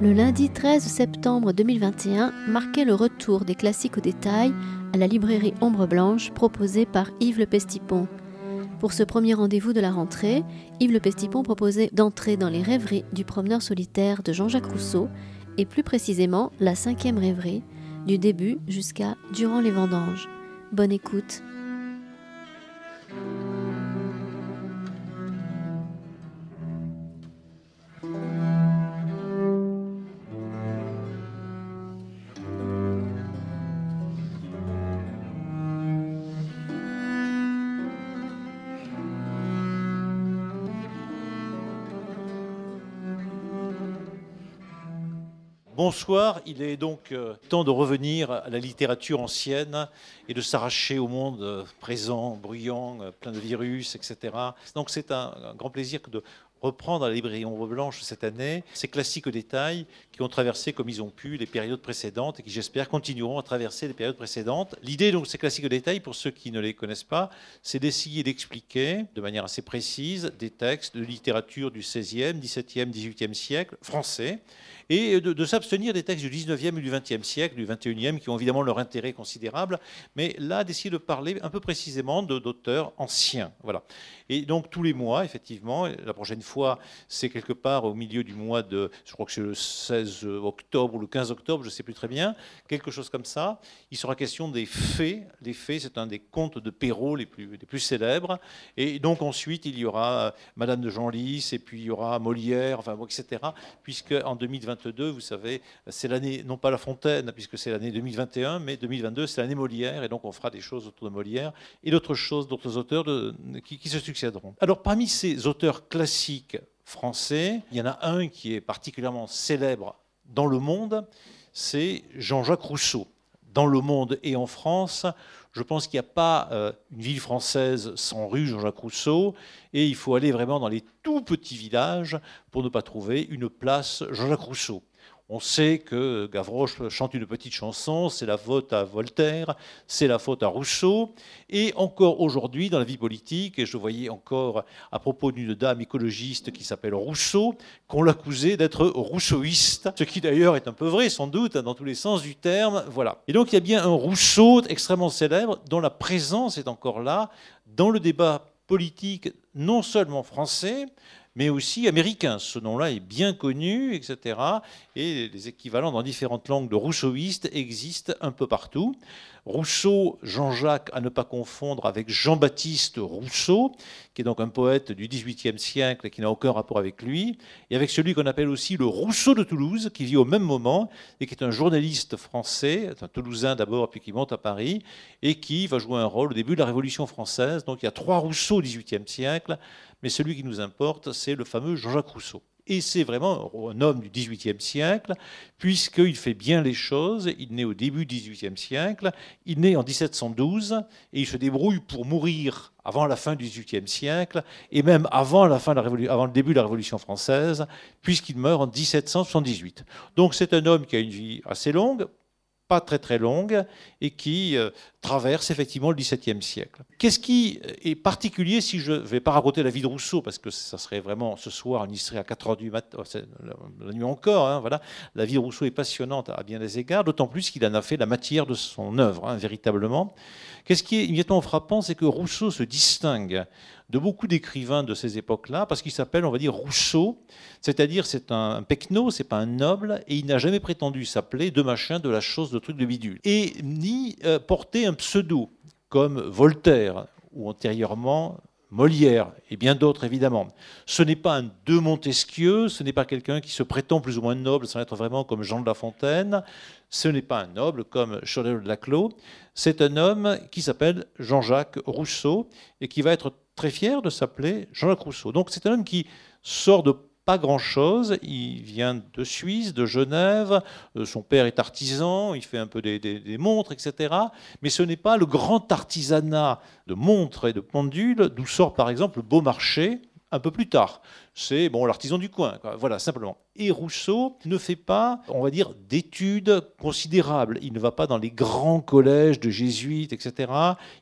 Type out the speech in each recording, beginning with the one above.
Le lundi 13 septembre 2021 marquait le retour des classiques au détail à la librairie Ombre Blanche proposée par Yves Le Pestipon. Pour ce premier rendez-vous de la rentrée, Yves Le Pestipon proposait d'entrer dans les rêveries du promeneur solitaire de Jean-Jacques Rousseau, et plus précisément la cinquième rêverie, du début jusqu'à Durant les vendanges. Bonne écoute. Bonsoir, il est donc euh, temps de revenir à la littérature ancienne et de s'arracher au monde euh, présent, bruyant, euh, plein de virus, etc. Donc c'est un, grand plaisir de reprendre à la librairie Ombre Blanche cette année ces classiques détails qui ont traversé comme ils ont pu les périodes précédentes et qui j'espère continueront à traverser les périodes précédentes. L'idée donc de ces classiques détails, pour ceux qui ne les connaissent pas, c'est d'essayer d'expliquer de manière assez précise des textes de littérature du XVIe, XVIIe, XVIIIe siècle français et de, s'abstenir des textes du 19e et du 20e siècle, du 21e, qui ont évidemment leur intérêt considérable, mais là d'essayer de parler un peu précisément d'auteurs anciens. Voilà. Et donc tous les mois, effectivement, la prochaine fois, c'est quelque part au milieu du mois de, je crois que c'est le 16 octobre ou le 15 octobre, je ne sais plus très bien, quelque chose comme ça. Il sera question des fées. Les fées, c'est un des contes de Perrault les plus, célèbres. Et donc ensuite, il y aura Madame de Genlis, et puis il y aura Molière, etc. Puisque en 2022, vous savez, c'est l'année, non pas La Fontaine, puisque c'est l'année 2021, mais 2022, c'est l'année Molière, et donc on fera des choses autour de Molière et d'autres choses, d'autres auteurs qui, se succèdent alors parmi ces auteurs classiques français, il y en a un qui est particulièrement célèbre dans le monde, c'est Jean-Jacques Rousseau. Dans le monde et en France, je pense qu'il n'y a pas euh, une ville française sans rue Jean-Jacques Rousseau, et il faut aller vraiment dans les tout petits villages pour ne pas trouver une place Jean-Jacques Rousseau. On sait que Gavroche chante une petite chanson, c'est la faute à Voltaire, c'est la faute à Rousseau. Et encore aujourd'hui, dans la vie politique, et je voyais encore à propos d'une dame écologiste qui s'appelle Rousseau, qu'on l'accusait d'être rousseauiste, ce qui d'ailleurs est un peu vrai, sans doute, dans tous les sens du terme. Voilà. Et donc il y a bien un Rousseau extrêmement célèbre, dont la présence est encore là dans le débat politique, non seulement français, mais aussi américain. Ce nom-là est bien connu, etc. Et les équivalents dans différentes langues de rousseauiste existent un peu partout. Rousseau, Jean-Jacques, à ne pas confondre avec Jean-Baptiste Rousseau, qui est donc un poète du XVIIIe siècle et qui n'a aucun rapport avec lui, et avec celui qu'on appelle aussi le Rousseau de Toulouse, qui vit au même moment et qui est un journaliste français, un Toulousain d'abord, puis qui monte à Paris, et qui va jouer un rôle au début de la Révolution française. Donc il y a trois Rousseau au XVIIIe siècle, mais celui qui nous importe, c'est le fameux Jean-Jacques Rousseau. Et c'est vraiment un homme du XVIIIe siècle, puisqu'il fait bien les choses. Il naît au début du XVIIIe siècle, il naît en 1712, et il se débrouille pour mourir avant la fin du XVIIIe siècle, et même avant, la fin de la avant le début de la Révolution française, puisqu'il meurt en 1778. Donc c'est un homme qui a une vie assez longue, pas très très longue et qui euh, traverse effectivement le XVIIe siècle. Qu'est-ce qui est particulier si je ne vais pas raconter la vie de Rousseau, parce que ça serait vraiment ce soir, on y serait à 4 heures du matin, oh, la nuit encore, hein, voilà. la vie de Rousseau est passionnante à bien des égards, d'autant plus qu'il en a fait la matière de son œuvre, hein, véritablement. Qu'est-ce qui est immédiatement frappant, c'est que Rousseau se distingue de beaucoup d'écrivains de ces époques-là, parce qu'il s'appelle, on va dire, Rousseau, c'est-à-dire c'est un, pecno, c'est pas un noble, et il n'a jamais prétendu s'appeler de machin, de la chose, de truc, de bidule, et ni euh, porter un pseudo comme Voltaire ou antérieurement Molière et bien d'autres évidemment. Ce n'est pas un de Montesquieu, ce n'est pas quelqu'un qui se prétend plus ou moins noble sans être vraiment comme Jean de La Fontaine, ce n'est pas un noble comme Cholet de Laclos, c'est un homme qui s'appelle Jean-Jacques Rousseau et qui va être très fier de s'appeler Jean-Jacques Rousseau. Donc c'est un homme qui sort de pas grand-chose. Il vient de Suisse, de Genève. Euh, son père est artisan, il fait un peu des, montres, etc. Mais ce n'est pas le grand artisanat de montres et de pendules d'où sort par exemple Beaumarchais un peu plus tard. C'est bon l'artisan du coin, voilà simplement. Et Rousseau ne fait pas, on va dire, d'études considérables. Il ne va pas dans les grands collèges de jésuites, etc.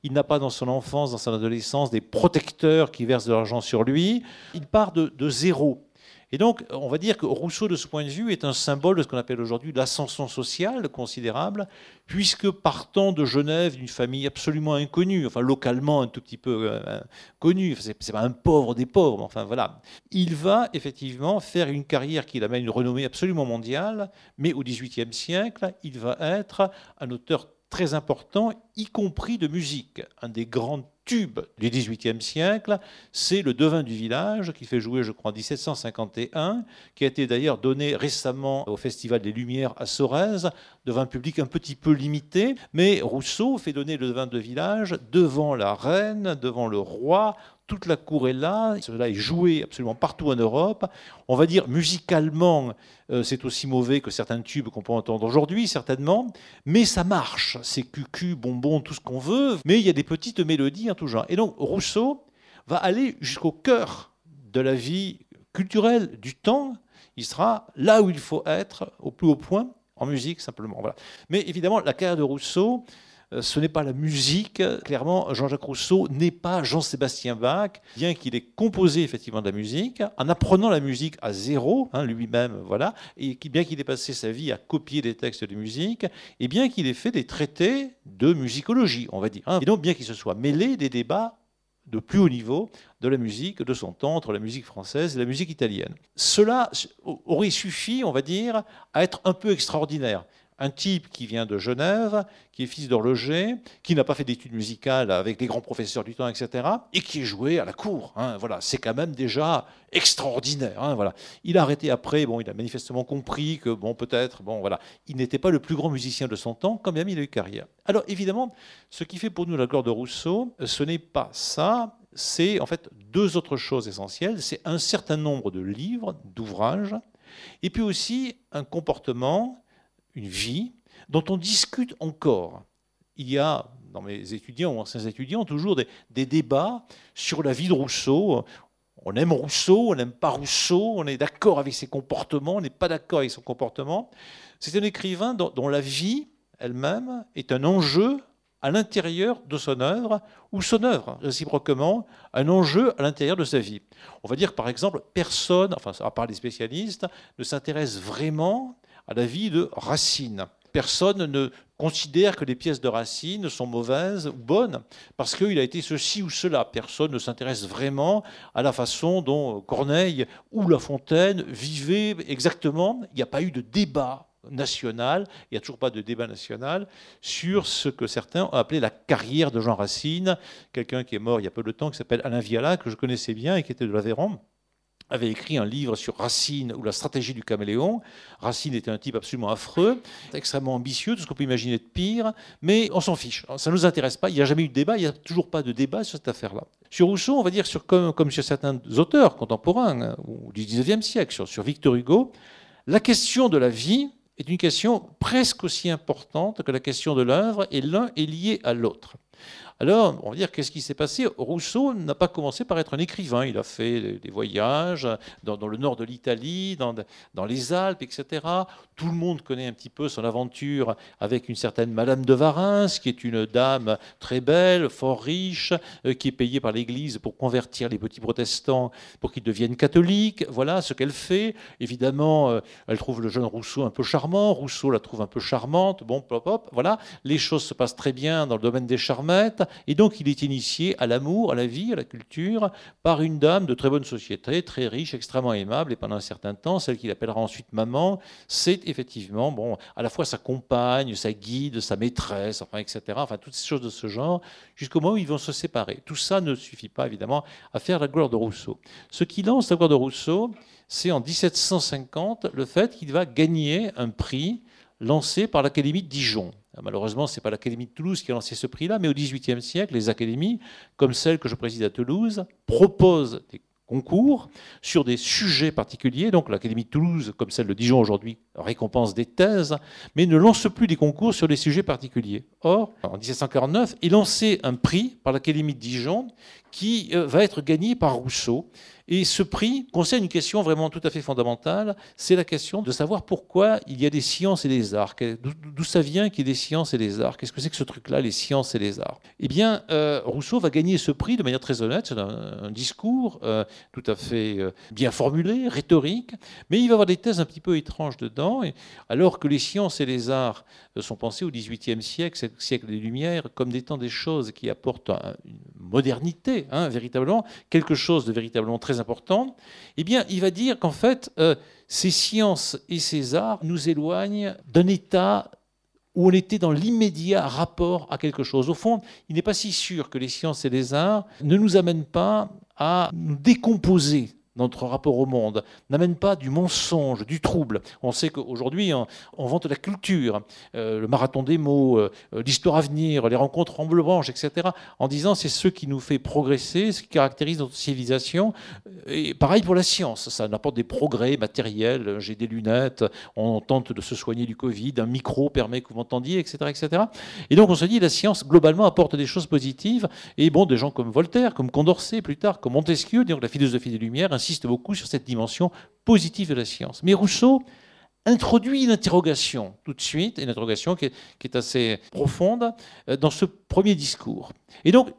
Il n'a pas dans son enfance, dans son adolescence, des protecteurs qui versent de l'argent sur lui. Il part de zéro. Et donc, on va dire que Rousseau, de ce point de vue, est un symbole de ce qu'on appelle aujourd'hui l'ascension sociale considérable, puisque partant de Genève, d'une famille absolument inconnue, enfin localement un tout petit peu euh, connue, c'est pas un pauvre des pauvres, enfin voilà, il va effectivement faire une carrière qui l'amène une renommée absolument mondiale, mais au XVIIIe siècle, il va être un auteur très important, y compris de musique. Un des grands tubes du XVIIIe siècle, c'est le devin du village, qui fait jouer, je crois, en 1751, qui a été d'ailleurs donné récemment au Festival des Lumières à Sorèze, devant un public un petit peu limité. Mais Rousseau fait donner le devin de village devant la reine, devant le roi, toute la cour est là, cela est joué absolument partout en Europe. On va dire musicalement, euh, c'est aussi mauvais que certains tubes qu'on peut entendre aujourd'hui, certainement, mais ça marche. C'est cucu, bonbon, tout ce qu'on veut, mais il y a des petites mélodies en tout genre. Et donc Rousseau va aller jusqu'au cœur de la vie culturelle du temps. Il sera là où il faut être, au plus haut point, en musique simplement. Voilà. Mais évidemment, la carrière de Rousseau, ce n'est pas la musique. Clairement, Jean-Jacques Rousseau n'est pas Jean-Sébastien Bach, bien qu'il ait composé effectivement de la musique, en apprenant la musique à zéro, hein, lui-même, voilà, et bien qu'il ait passé sa vie à copier des textes de musique, et bien qu'il ait fait des traités de musicologie, on va dire. Hein. Et donc, bien qu'il se soit mêlé des débats de plus haut niveau de la musique de son temps entre la musique française et la musique italienne. Cela aurait suffi, on va dire, à être un peu extraordinaire un type qui vient de Genève, qui est fils d'horloger, qui n'a pas fait d'études musicales avec les grands professeurs du temps, etc., et qui est joué à la cour. Hein, voilà, c'est quand même déjà extraordinaire. Hein, voilà. Il a arrêté après. Bon, il a manifestement compris que bon, peut-être, bon, voilà, il n'était pas le plus grand musicien de son temps, quand même, il a eu carrière. Alors, évidemment, ce qui fait pour nous la gloire de Rousseau, ce n'est pas ça. C'est en fait deux autres choses essentielles. C'est un certain nombre de livres, d'ouvrages, et puis aussi un comportement une vie dont on discute encore. Il y a dans mes étudiants ou anciens étudiants toujours des, débats sur la vie de Rousseau. On aime Rousseau, on n'aime pas Rousseau, on est d'accord avec ses comportements, on n'est pas d'accord avec son comportement. C'est un écrivain dont, la vie elle-même est un enjeu à l'intérieur de son œuvre, ou son œuvre, réciproquement, un enjeu à l'intérieur de sa vie. On va dire par exemple, personne, enfin à part les spécialistes, ne s'intéresse vraiment à la vie de Racine. Personne ne considère que les pièces de Racine sont mauvaises ou bonnes parce qu'il a été ceci ou cela. Personne ne s'intéresse vraiment à la façon dont Corneille ou La Fontaine vivaient exactement. Il n'y a pas eu de débat national, il n'y a toujours pas de débat national sur ce que certains ont appelé la carrière de Jean Racine, quelqu'un qui est mort il y a peu de temps, qui s'appelle Alain Viala, que je connaissais bien et qui était de l'Aveyron avait écrit un livre sur Racine ou la stratégie du caméléon. Racine était un type absolument affreux, extrêmement ambitieux, tout ce qu'on peut imaginer de pire, mais on s'en fiche. Ça ne nous intéresse pas. Il n'y a jamais eu de débat, il n'y a toujours pas de débat sur cette affaire-là. Sur Rousseau, on va dire, comme, sur certains auteurs contemporains hein, du XIXe siècle, sur, sur Victor Hugo, la question de la vie est une question presque aussi importante que la question de l'œuvre, et l'un est lié à l'autre. Alors, on va dire, qu'est-ce qui s'est passé? Rousseau n'a pas commencé par être un écrivain. Il a fait des voyages dans, le nord de l'Italie, dans, les Alpes, etc. Tout le monde connaît un petit peu son aventure avec une certaine Madame de Varins, qui est une dame très belle, fort riche, euh, qui est payée par l'Église pour convertir les petits protestants pour qu'ils deviennent catholiques. Voilà ce qu'elle fait. Évidemment, euh, elle trouve le jeune Rousseau un peu charmant. Rousseau la trouve un peu charmante. Bon, pop, pop. Voilà. Les choses se passent très bien dans le domaine des charmettes. Et donc, il est initié à l'amour, à la vie, à la culture, par une dame de très bonne société, très riche, extrêmement aimable, et pendant un certain temps, celle qu'il appellera ensuite maman, c'est effectivement, bon, à la fois sa compagne, sa guide, sa maîtresse, enfin, etc., enfin, toutes ces choses de ce genre, jusqu'au moment où ils vont se séparer. Tout ça ne suffit pas, évidemment, à faire la gloire de Rousseau. Ce qui lance la gloire de Rousseau, c'est en 1750 le fait qu'il va gagner un prix lancé par l'Académie de Dijon. Malheureusement, ce n'est pas l'Académie de Toulouse qui a lancé ce prix-là, mais au XVIIIe siècle, les académies, comme celle que je préside à Toulouse, proposent des concours sur des sujets particuliers. Donc l'Académie de Toulouse, comme celle de Dijon aujourd'hui, récompense des thèses, mais ne lance plus des concours sur des sujets particuliers. Or, en 1749 est lancé un prix par l'Académie de Dijon qui euh, va être gagné par Rousseau. Et ce prix concerne une question vraiment tout à fait fondamentale, c'est la question de savoir pourquoi il y a des sciences et des arts. D'où ça vient qu'il y ait des sciences et des arts? Qu'est-ce que c'est que ce truc-là, les sciences et les arts? Eh bien, euh, Rousseau va gagner ce prix de manière très honnête, c'est un, discours euh, tout à fait euh, bien formulé, rhétorique, mais il va avoir des thèses un petit peu étranges dedans, alors que les sciences et les arts sont pensés au XVIIIe siècle, siècle des Lumières, comme étant des choses qui apportent une modernité, hein, véritablement, quelque chose de véritablement très important, eh bien, il va dire qu'en fait, euh, ces sciences et ces arts nous éloignent d'un état où on était dans l'immédiat rapport à quelque chose. Au fond, il n'est pas si sûr que les sciences et les arts ne nous amènent pas à nous décomposer notre rapport au monde, n'amène pas du mensonge, du trouble. On sait qu'aujourd'hui, on, vante la culture, euh, le marathon des mots, euh, l'histoire à venir, les rencontres en bleu-branche, etc., en disant c'est ce qui nous fait progresser, ce qui caractérise notre civilisation. Et pareil pour la science, ça apporte des progrès matériels. J'ai des lunettes, on tente de se soigner du Covid, un micro permet que vous m'entendiez, etc., etc. Et donc on se dit la science globalement apporte des choses positives. Et bon, des gens comme Voltaire, comme Condorcet plus tard, comme Montesquieu, donc la philosophie des Lumières, insiste beaucoup sur cette dimension positive de la science. Mais Rousseau introduit une interrogation tout de suite, une interrogation qui est, assez profonde euh, dans ce premier discours. Et donc,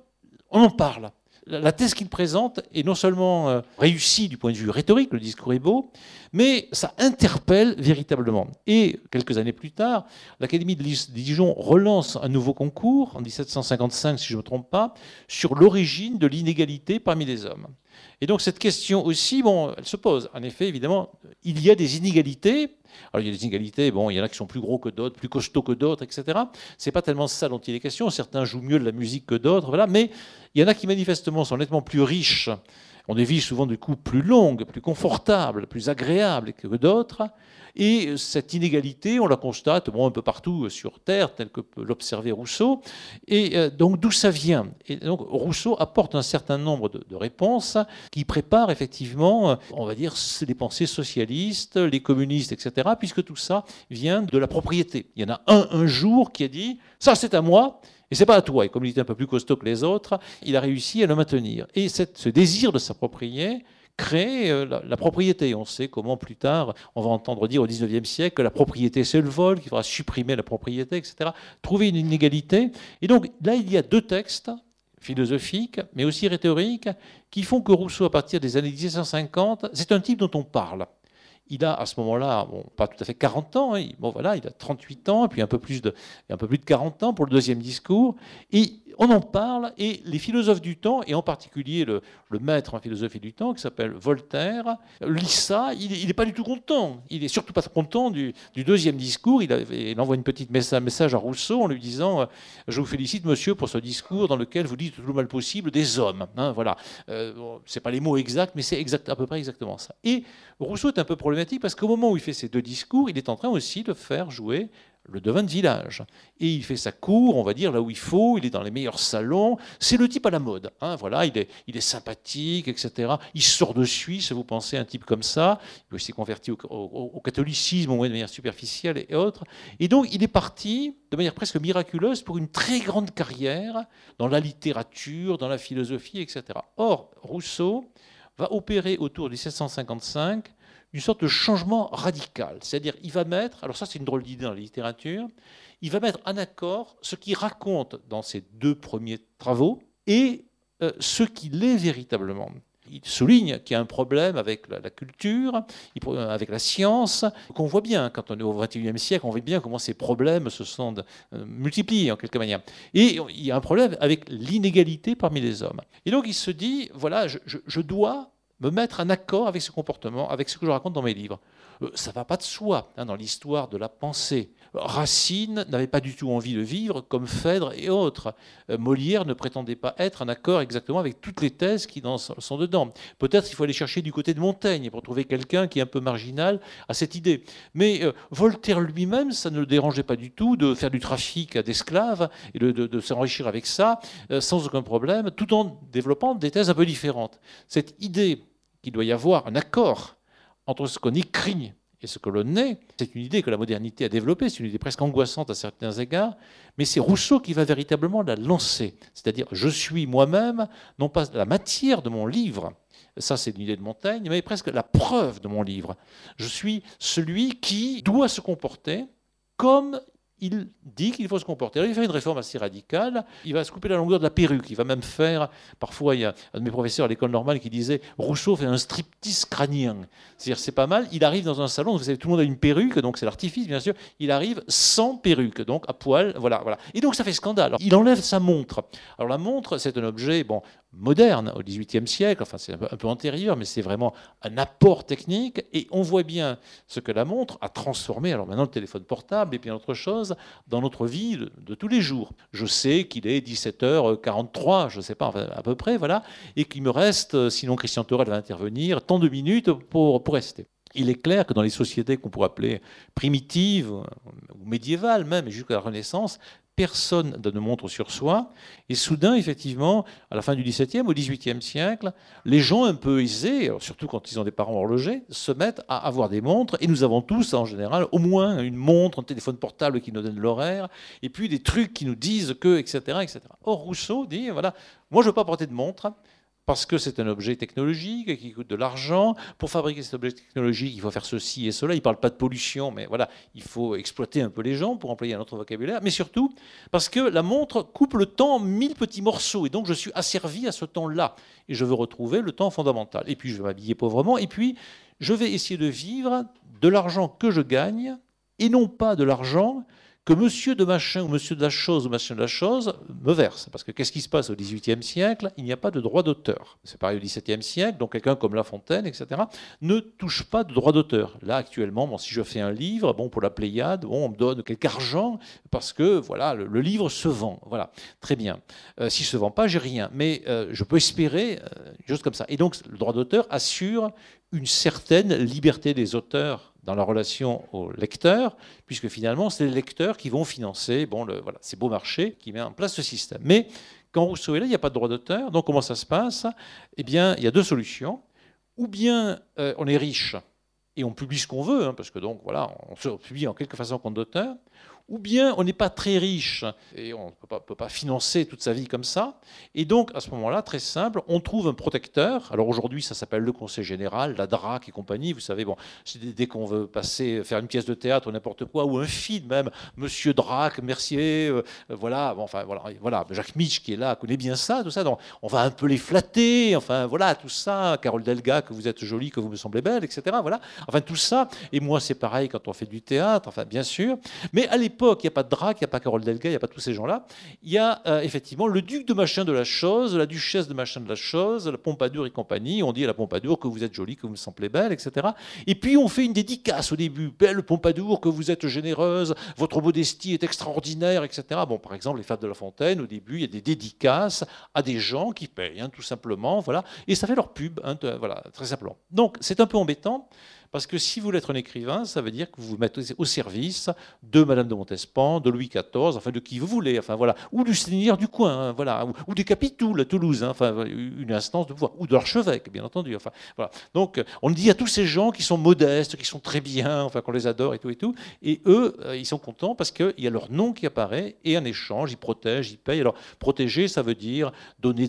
on en parle. La thèse qu'il présente est non seulement euh, réussie du point de vue rhétorique, le discours est beau, mais ça interpelle véritablement. Et quelques années plus tard, l'Académie de Dijon relance un nouveau concours, en 1755 si je ne me trompe pas, sur l'origine de l'inégalité parmi les hommes. Et donc cette question aussi, bon, elle se pose. En effet, évidemment, il y a des inégalités. Alors il y a des inégalités, bon, il y en a qui sont plus gros que d'autres, plus costauds que d'autres, etc. C'est pas tellement ça dont il est question. Certains jouent mieux de la musique que d'autres, voilà. Mais il y en a qui manifestement sont nettement plus riches. On des vies souvent du coup plus longues, plus confortables, plus agréables que d'autres. Et cette inégalité, on la constate bon, un peu partout sur Terre, tel que peut l'observer Rousseau. Et euh, donc d'où ça vient? Et donc Rousseau apporte un certain nombre de, réponses qui préparent effectivement, on va dire, les pensées socialistes, les communistes, etc., puisque tout ça vient de la propriété. Il y en a un un jour qui a dit ça c'est à moi. Et c'est pas à toi. Et comme il était un peu plus costaud que les autres, il a réussi à le maintenir. Et ce désir de s'approprier créer euh, la, propriété. On sait comment plus tard, on va entendre dire au XIXe siècle que la propriété c'est le vol, qu'il faudra supprimer la propriété, etc. Trouver une inégalité. Et donc là, il y a deux textes philosophiques, mais aussi rhétoriques, qui font que Rousseau, à partir des années 1750, c'est un type dont on parle. Il a à ce moment-là, bon, pas tout à fait 40 ans, hein, bon voilà, il a 38 ans, et puis un peu plus de, un peu plus de 40 ans pour le deuxième discours. On en parle, et les philosophes du temps, et en particulier le, maître en philosophie du temps, qui s'appelle Voltaire, lit ça, il n'est pas du tout content. Il est surtout pas content du, deuxième discours. Il, envoie une petite message, à Rousseau en lui disant euh, Je vous félicite, monsieur, pour ce discours dans lequel vous dites tout le mal possible des hommes. Hein, voilà. Euh, pas les mots exacts, mais c'est exact, à peu près exactement ça. Et Rousseau est un peu problématique parce qu'au moment où il fait ces deux discours, il est en train aussi de faire jouer le devin de village. Et il fait sa cour, on va dire, là où il faut, il est dans les meilleurs salons. C'est le type à la mode. Hein, voilà, il est, il est sympathique, etc. Il sort de Suisse, vous pensez, un type comme ça. Il s'est converti au, catholicisme, au moins de manière superficielle et autres. Et donc, il est parti, de manière presque miraculeuse, pour une très grande carrière dans la littérature, dans la philosophie, etc. Or, Rousseau va opérer autour de 1755 une sorte de changement radical. C'est-à-dire, il va mettre, alors ça c'est une drôle d'idée dans la littérature, il va mettre en accord ce qu'il raconte dans ses deux premiers travaux et euh, ce qu'il est véritablement. Il souligne qu'il y a un problème avec la, culture, euh, avec la science, qu'on voit bien quand on est au XXIe siècle, on voit bien comment ces problèmes se sont euh, multipliés en quelque manière. Et il y a un problème avec l'inégalité parmi les hommes. Et donc il se dit, voilà, je dois me mettre en accord avec ce comportement, avec ce que je raconte dans mes livres. Euh, ça va pas de soi hein, dans l'histoire de la pensée. Racine n'avait pas du tout envie de vivre comme Phèdre et autres. Euh, Molière ne prétendait pas être en accord exactement avec toutes les thèses qui sont dedans. Peut-être qu'il faut aller chercher du côté de Montaigne pour trouver quelqu'un qui est un peu marginal à cette idée. Mais euh, Voltaire lui-même, ça ne le dérangeait pas du tout de faire du trafic d'esclaves et de, s'enrichir avec ça sans aucun problème, tout en développant des thèses un peu différentes. Cette idée qu'il doit y avoir un accord entre ce qu'on écrit et ce que l'on est, c'est une idée que la modernité a développée, c'est une idée presque angoissante à certains égards, mais c'est Rousseau qui va véritablement la lancer. C'est-à-dire, je suis moi-même, non pas la matière de mon livre, Ça, c'est une idée de Montaigne, mais presque la preuve de mon livre. Je suis celui qui doit se comporter comme il dit qu'il faut se comporter. il va faire une réforme assez radicale. Il va se couper la longueur de la perruque. Il va même faire, parfois, il y a un de mes professeurs à l'école normale qui disait Rousseau fait un striptease crânien. C'est-à-dire, c'est pas mal. Il arrive dans un salon, vous savez, tout le monde a une perruque, donc c'est l'artifice, bien sûr. Il arrive sans perruque, donc à poil, voilà, voilà. Et donc ça fait scandale. il enlève sa montre. Alors la montre, c'est un objet, bon, moderne au XVIIIe siècle, enfin c'est un peu, antérieur, mais c'est vraiment un apport technique, et on voit bien ce que la montre a transformé, alors maintenant le téléphone portable et bien autre chose, dans notre vie de, tous les jours. Je sais qu'il est 17h43, je ne sais pas, à peu près, voilà, et qu'il me reste, sinon Christian Torel va intervenir, tant de minutes pour, pour rester. Il est clair que dans les sociétés qu'on pourrait appeler primitives ou médiévales même, jusqu'à la Renaissance, personne ne montre sur soi. Et soudain, effectivement, à la fin du XVIIe, au XVIIIe siècle, les gens un peu aisés, surtout quand ils ont des parents horlogers, se mettent à avoir des montres. Et nous avons tous, en général, au moins une montre, un téléphone portable qui nous donne l'horaire, et puis des trucs qui nous disent que, etc. etc. Or, Rousseau dit, voilà, moi je ne veux pas porter de montre, parce que c'est un objet technologique qui coûte de l'argent. Pour fabriquer cet objet technologique, il faut faire ceci et cela. Il ne parle pas de pollution, mais voilà, il faut exploiter un peu les gens pour employer un autre vocabulaire. Mais surtout, parce que la montre coupe le temps en mille petits morceaux. Et donc, je suis asservi à ce temps-là. Et je veux retrouver le temps fondamental. Et puis, je vais m'habiller pauvrement. Et puis, je vais essayer de vivre de l'argent que je gagne et non pas de l'argent que monsieur de machin ou monsieur de la chose ou machin de la chose me verse. Parce que qu'est-ce qui se passe au XVIIIe siècle? Il n'y a pas de droit d'auteur. C'est pareil au XVIIe siècle, donc quelqu'un comme La Fontaine, etc., ne touche pas de droit d'auteur. Là, actuellement, bon, si je fais un livre, bon, pour la Pléiade, on me donne quelque argent parce que voilà, le, livre se vend. Voilà, très bien. Euh, S'il ne se vend pas, j'ai rien. Mais euh, je peux espérer euh, juste comme ça. Et donc, le droit d'auteur assure une certaine liberté des auteurs dans la relation au lecteur, puisque finalement, c'est les lecteurs qui vont financer bon, le, voilà, ces beaux marchés qui met en place ce système. Mais quand Rousseau est là, il n'y a pas de droit d'auteur. Donc comment ça se passe? Eh bien, il y a deux solutions. Ou bien euh, on est riche et on publie ce qu'on veut, hein, parce que donc voilà, on se publie en quelque façon compte d'auteur ou bien on n'est pas très riche et on ne peut pas, financer toute sa vie comme ça. Et donc, à ce moment-là, très simple, on trouve un protecteur. Alors aujourd'hui, ça s'appelle le Conseil général, la DRAC et compagnie. Vous savez, bon, dès qu'on veut passer, faire une pièce de théâtre ou n'importe quoi, ou un film même, Monsieur Drac, Mercier, euh, voilà, bon, enfin voilà, voilà, Jacques Mitch qui est là connaît bien ça, tout ça. Donc, on va un peu les flatter, enfin voilà, tout ça. Carole Delga, que vous êtes jolie, que vous me semblez belle, etc. Voilà, enfin tout ça. Et moi, c'est pareil quand on fait du théâtre, enfin bien sûr. Mais à l'époque, il n'y a pas de Drac, il n'y a pas Carole Delga, il n'y a pas tous ces gens-là. Il y a euh, effectivement le duc de machin de la chose, la duchesse de machin de la chose, la Pompadour et compagnie. On dit à la Pompadour que vous êtes jolie, que vous me semblez belle, etc. Et puis on fait une dédicace au début. Belle Pompadour, que vous êtes généreuse, votre modestie est extraordinaire, etc. Bon, par exemple, les Fables de la Fontaine, au début, il y a des dédicaces à des gens qui payent, hein, tout simplement. Voilà. Et ça fait leur pub, hein, très simplement. Donc c'est un peu embêtant. Parce que si vous voulez être un écrivain, ça veut dire que vous vous mettez au service de Madame de Montespan, de Louis XIV, enfin de qui vous voulez, enfin voilà, ou du seigneur du coin, hein, voilà, ou, des capitouls à Toulouse, hein, enfin une instance de pouvoir, ou de l'archevêque, bien entendu. Enfin voilà. Donc on dit à tous ces gens qui sont modestes, qui sont très bien, enfin qu'on les adore et tout et tout, et eux, euh, ils sont contents parce qu'il y a leur nom qui apparaît et en échange, ils protègent, ils payent. Alors protéger, ça veut dire donner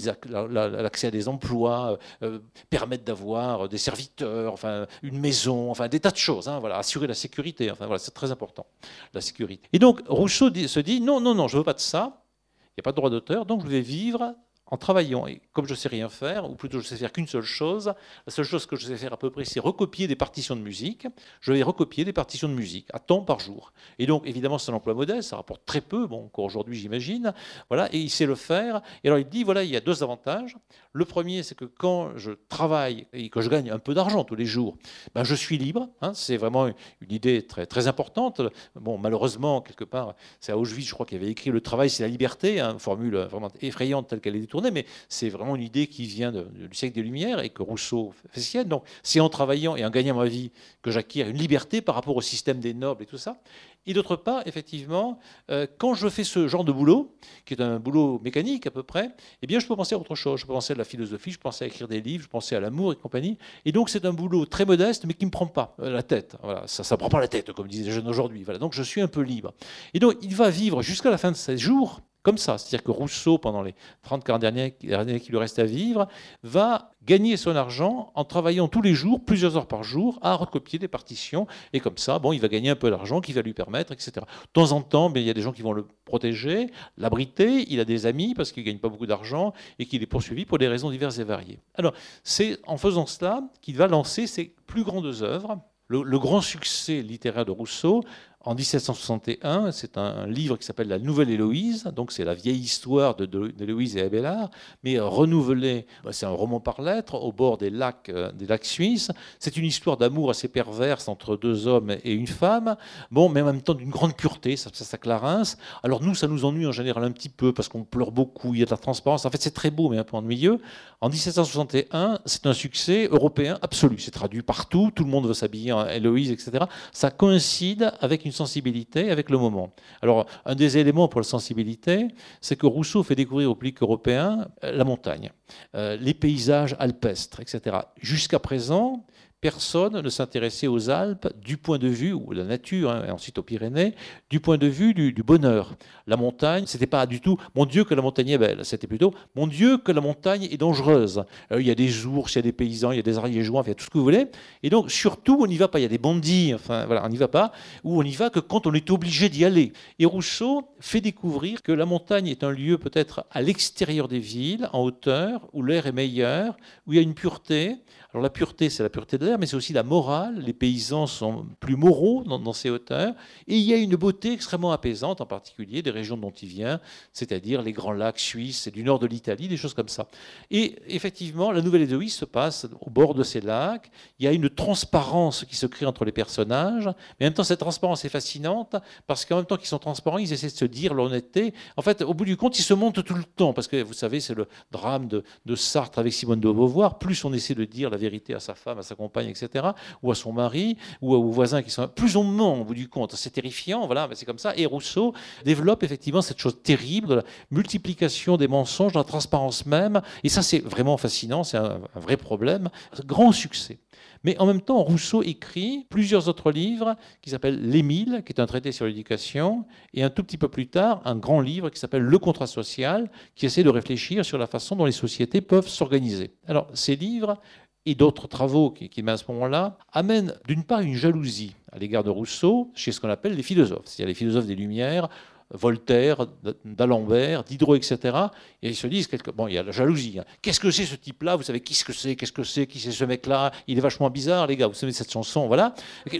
l'accès à des emplois, euh, permettre d'avoir des serviteurs, enfin une maison enfin des tas de choses. Hein, voilà, assurer la sécurité, enfin voilà, c'est très important, la sécurité. Et donc Rousseau se dit non, non, non, je veux pas de ça. Il n'y a pas de droit d'auteur, donc je vais vivre en travaillant. Et comme je ne sais rien faire, ou plutôt je sais faire qu'une seule chose, la seule chose que je sais faire à peu près, c'est recopier des partitions de musique. Je vais recopier des partitions de musique à temps par jour. Et donc, évidemment, c'est un emploi modeste, ça rapporte très peu, bon, encore aujourd'hui, j'imagine. Voilà, et il sait le faire. Et alors, il dit voilà, il y a deux avantages. Le premier, c'est que quand je travaille et que je gagne un peu d'argent tous les jours, ben, je suis libre. Hein. c'est vraiment une idée très, très importante. Bon, malheureusement, quelque part, c'est à Auschwitz, je crois, qu'il avait écrit Le travail, c'est la liberté, hein, formule vraiment effrayante telle qu'elle est détournée mais c'est vraiment une idée qui vient du siècle des Lumières et que Rousseau fait sienne. Donc, c'est en travaillant et en gagnant ma vie que j'acquiers une liberté par rapport au système des nobles et tout ça. Et d'autre part, effectivement, euh, quand je fais ce genre de boulot, qui est un boulot mécanique à peu près, eh bien, je peux penser à autre chose. Je peux penser à la philosophie, je penser à écrire des livres, je penser à l'amour et compagnie. Et donc, c'est un boulot très modeste, mais qui ne me prend pas euh, la tête. Voilà, ça ne prend pas la tête, comme disent les jeunes aujourd'hui. Voilà, donc, je suis un peu libre. Et donc, il va vivre jusqu'à la fin de ses jours comme ça. C'est-à-dire que Rousseau, pendant les 30 40 dernières années qui lui restent à vivre, va gagner son argent en travaillant tous les jours, plusieurs heures par jour, à recopier des partitions. Et comme ça, bon, il va gagner un peu d'argent qui va lui permettre, etc. De temps en temps, il y a des gens qui vont le protéger, l'abriter. Il a des amis parce qu'il ne gagne pas beaucoup d'argent et qu'il est poursuivi pour des raisons diverses et variées. Alors, c'est en faisant cela qu'il va lancer ses plus grandes œuvres. le, grand succès littéraire de Rousseau, en 1761, c'est un livre qui s'appelle La Nouvelle Héloïse, donc c'est la vieille histoire d'Héloïse et Abélard, mais renouvelée, bah, c'est un roman par lettres, au bord des lacs, euh, des lacs suisses. C'est une histoire d'amour assez perverse entre deux hommes et une femme, bon, mais en même temps d'une grande pureté, ça, ça, ça clarence. Alors nous, ça nous ennuie en général un petit peu, parce qu'on pleure beaucoup, il y a de la transparence. En fait, c'est très beau, mais un peu ennuyeux. En 1761, c'est un succès européen absolu. C'est traduit partout, tout le monde veut s'habiller en Héloïse, etc. Ça coïncide avec une sensibilité avec le moment. Alors, un des éléments pour la sensibilité, c'est que Rousseau fait découvrir au public européen euh, la montagne, euh, les paysages alpestres, etc. Jusqu'à présent, personne ne s'intéressait aux Alpes du point de vue, ou la nature, hein, et ensuite aux Pyrénées, du point de vue du, bonheur. La montagne, c'était pas du tout mon Dieu que la montagne est belle, c'était plutôt mon Dieu que la montagne est dangereuse. Euh, il y a des ours, il y a des paysans, il y a des ariégeois, il y a tout ce que vous voulez. Et donc, surtout, on n'y va pas. Il y a des bandits, enfin voilà, on n'y va pas, ou on n'y va que quand on est obligé d'y aller. Et Rousseau fait découvrir que la montagne est un lieu peut-être à l'extérieur des villes, en hauteur, où l'air est meilleur, où il y a une pureté, alors la pureté, c'est la pureté de l'air, mais c'est aussi la morale. Les paysans sont plus moraux dans, ces hauteurs. Et il y a une beauté extrêmement apaisante, en particulier des régions dont il vient, c'est-à-dire les grands lacs suisses et du nord de l'Italie, des choses comme ça. Et effectivement, la nouvelle Héloïse se passe au bord de ces lacs. Il y a une transparence qui se crée entre les personnages. Mais en même temps, cette transparence est fascinante parce qu'en même temps qu'ils sont transparents, ils essaient de se dire l'honnêteté. En fait, au bout du compte, ils se montent tout le temps parce que vous savez, c'est le drame de, de Sartre avec Simone de Beauvoir. Plus on essaie de dire la vérité à sa femme, à sa compagne, etc., ou à son mari, ou aux voisins qui sont. Plus on ment, au bout du compte. C'est terrifiant, voilà, c'est comme ça. Et Rousseau développe effectivement cette chose terrible de la multiplication des mensonges, de la transparence même. Et ça, c'est vraiment fascinant, c'est un, un vrai problème. Grand succès. Mais en même temps, Rousseau écrit plusieurs autres livres qui s'appellent L'Émile, qui est un traité sur l'éducation, et un tout petit peu plus tard, un grand livre qui s'appelle Le contrat social, qui essaie de réfléchir sur la façon dont les sociétés peuvent s'organiser. Alors, ces livres et d'autres travaux qui met à ce moment-là, amènent d'une part une jalousie à l'égard de Rousseau chez ce qu'on appelle les philosophes, c'est-à-dire les philosophes des Lumières, Voltaire, d'Alembert, Diderot, etc. Et ils se disent, bon, il y a la jalousie. Hein. Qu'est-ce que c'est ce type-là? Vous savez, que c'est? Qu'est-ce que c'est? Qui c'est ce mec-là? Il est vachement bizarre, les gars. Vous savez cette chanson, voilà.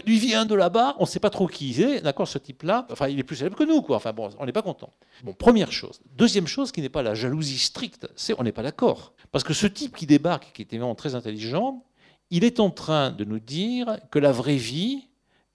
Lui vient de là-bas, on ne sait pas trop qui il est, d'accord, ce type-là. Enfin, il est plus célèbre que nous, quoi. Enfin, bon, on n'est pas content. Bon, première chose. Deuxième chose, qui n'est pas la jalousie stricte, c'est on n'est pas d'accord. Parce que ce type qui débarque, qui est évidemment très intelligent, il est en train de nous dire que la vraie vie,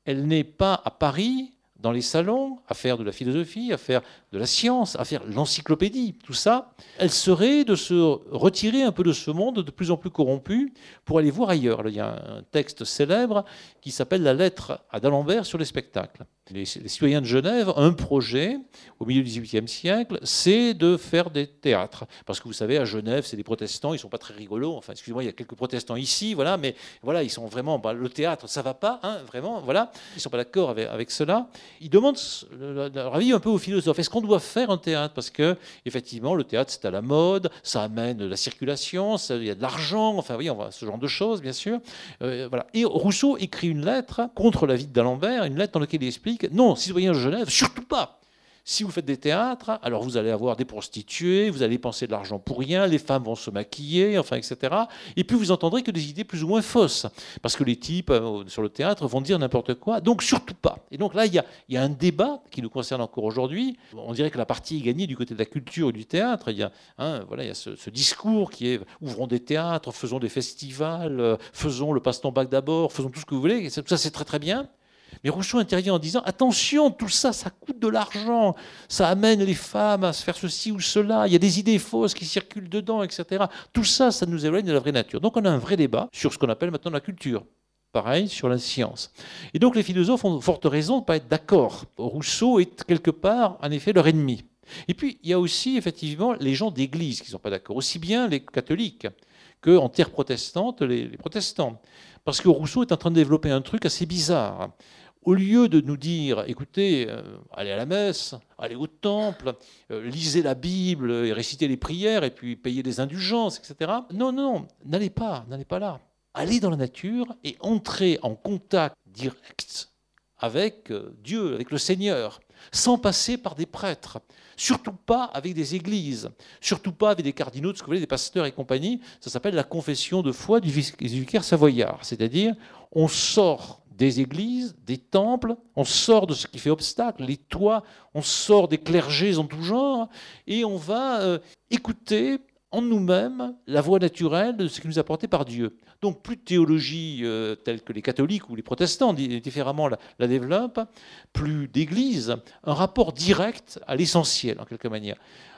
elle n'est pas à Paris, dans les salons, à faire de la philosophie, à faire de la science, à faire l'encyclopédie, tout ça, elle serait de se retirer un peu de ce monde de plus en plus corrompu pour aller voir ailleurs. il y a un texte célèbre qui s'appelle La lettre à d'Alembert sur les spectacles. Les, citoyens de Genève un projet au milieu du XVIIIe siècle, c'est de faire des théâtres. Parce que vous savez, à Genève, c'est des protestants, ils ne sont pas très rigolos. Enfin, excusez-moi, il y a quelques protestants ici, voilà, mais voilà, ils sont vraiment. Bah, le théâtre, ça va pas, hein, vraiment, voilà. Ils ne sont pas d'accord avec, cela. Ils demandent leur avis un peu aux philosophes. Doit faire un théâtre Parce que, effectivement, le théâtre, c'est à la mode, ça amène la circulation, il y a de l'argent, enfin, oui, on voit ce genre de choses, bien sûr. Euh, voilà. Et Rousseau écrit une lettre contre la vie d'Alembert, une lettre dans laquelle il explique non, citoyens de Genève, surtout pas. Si vous faites des théâtres, alors vous allez avoir des prostituées, vous allez penser de l'argent pour rien, les femmes vont se maquiller, enfin, etc. Et puis vous entendrez que des idées plus ou moins fausses, parce que les types euh, sur le théâtre vont dire n'importe quoi, donc surtout pas. Et donc là, il y a, un débat qui nous concerne encore aujourd'hui. On dirait que la partie est gagnée du côté de la culture et du théâtre. Il y a, hein, ce, discours qui est ouvrons des théâtres, faisons des festivals, euh, faisons le passe-temps bac d'abord, faisons tout ce que vous voulez. Ça, c'est très très bien. Mais Rousseau intervient en disant attention, tout ça, ça coûte de l'argent, ça amène les femmes à se faire ceci ou cela, il y a des idées fausses qui circulent dedans, etc. Tout ça, ça nous éloigne de la vraie nature. Donc on a un vrai débat sur ce qu'on appelle maintenant la culture. Pareil sur la science. Et donc les philosophes ont forte raison de ne pas être d'accord. Rousseau est quelque part, en effet, leur ennemi. Et puis, il y a aussi, effectivement, les gens d'église qui ne sont pas d'accord, aussi bien les catholiques qu'en terre protestante, les, les protestants. Parce que Rousseau est en train de développer un truc assez bizarre au lieu de nous dire, écoutez, euh, allez à la messe, allez au temple, euh, lisez la Bible et récitez les prières et puis payez des indulgences, etc. Non, non, n'allez pas, n'allez pas là. Allez dans la nature et entrez en contact direct avec euh, Dieu, avec le Seigneur, sans passer par des prêtres. Surtout pas avec des églises, surtout pas avec des cardinaux, ce que vous des pasteurs et compagnie. Ça s'appelle la confession de foi du vicaire savoyard. C'est-à-dire, on sort des églises, des temples, on sort de ce qui fait obstacle, les toits, on sort des clergés en tout genre, et on va euh, écouter en nous-mêmes la voix naturelle de ce qui nous est apporté par Dieu. Donc plus de théologie euh, telle que les catholiques ou les protestants différemment la, la développent, plus d'église, un rapport direct à l'essentiel en quelque manière.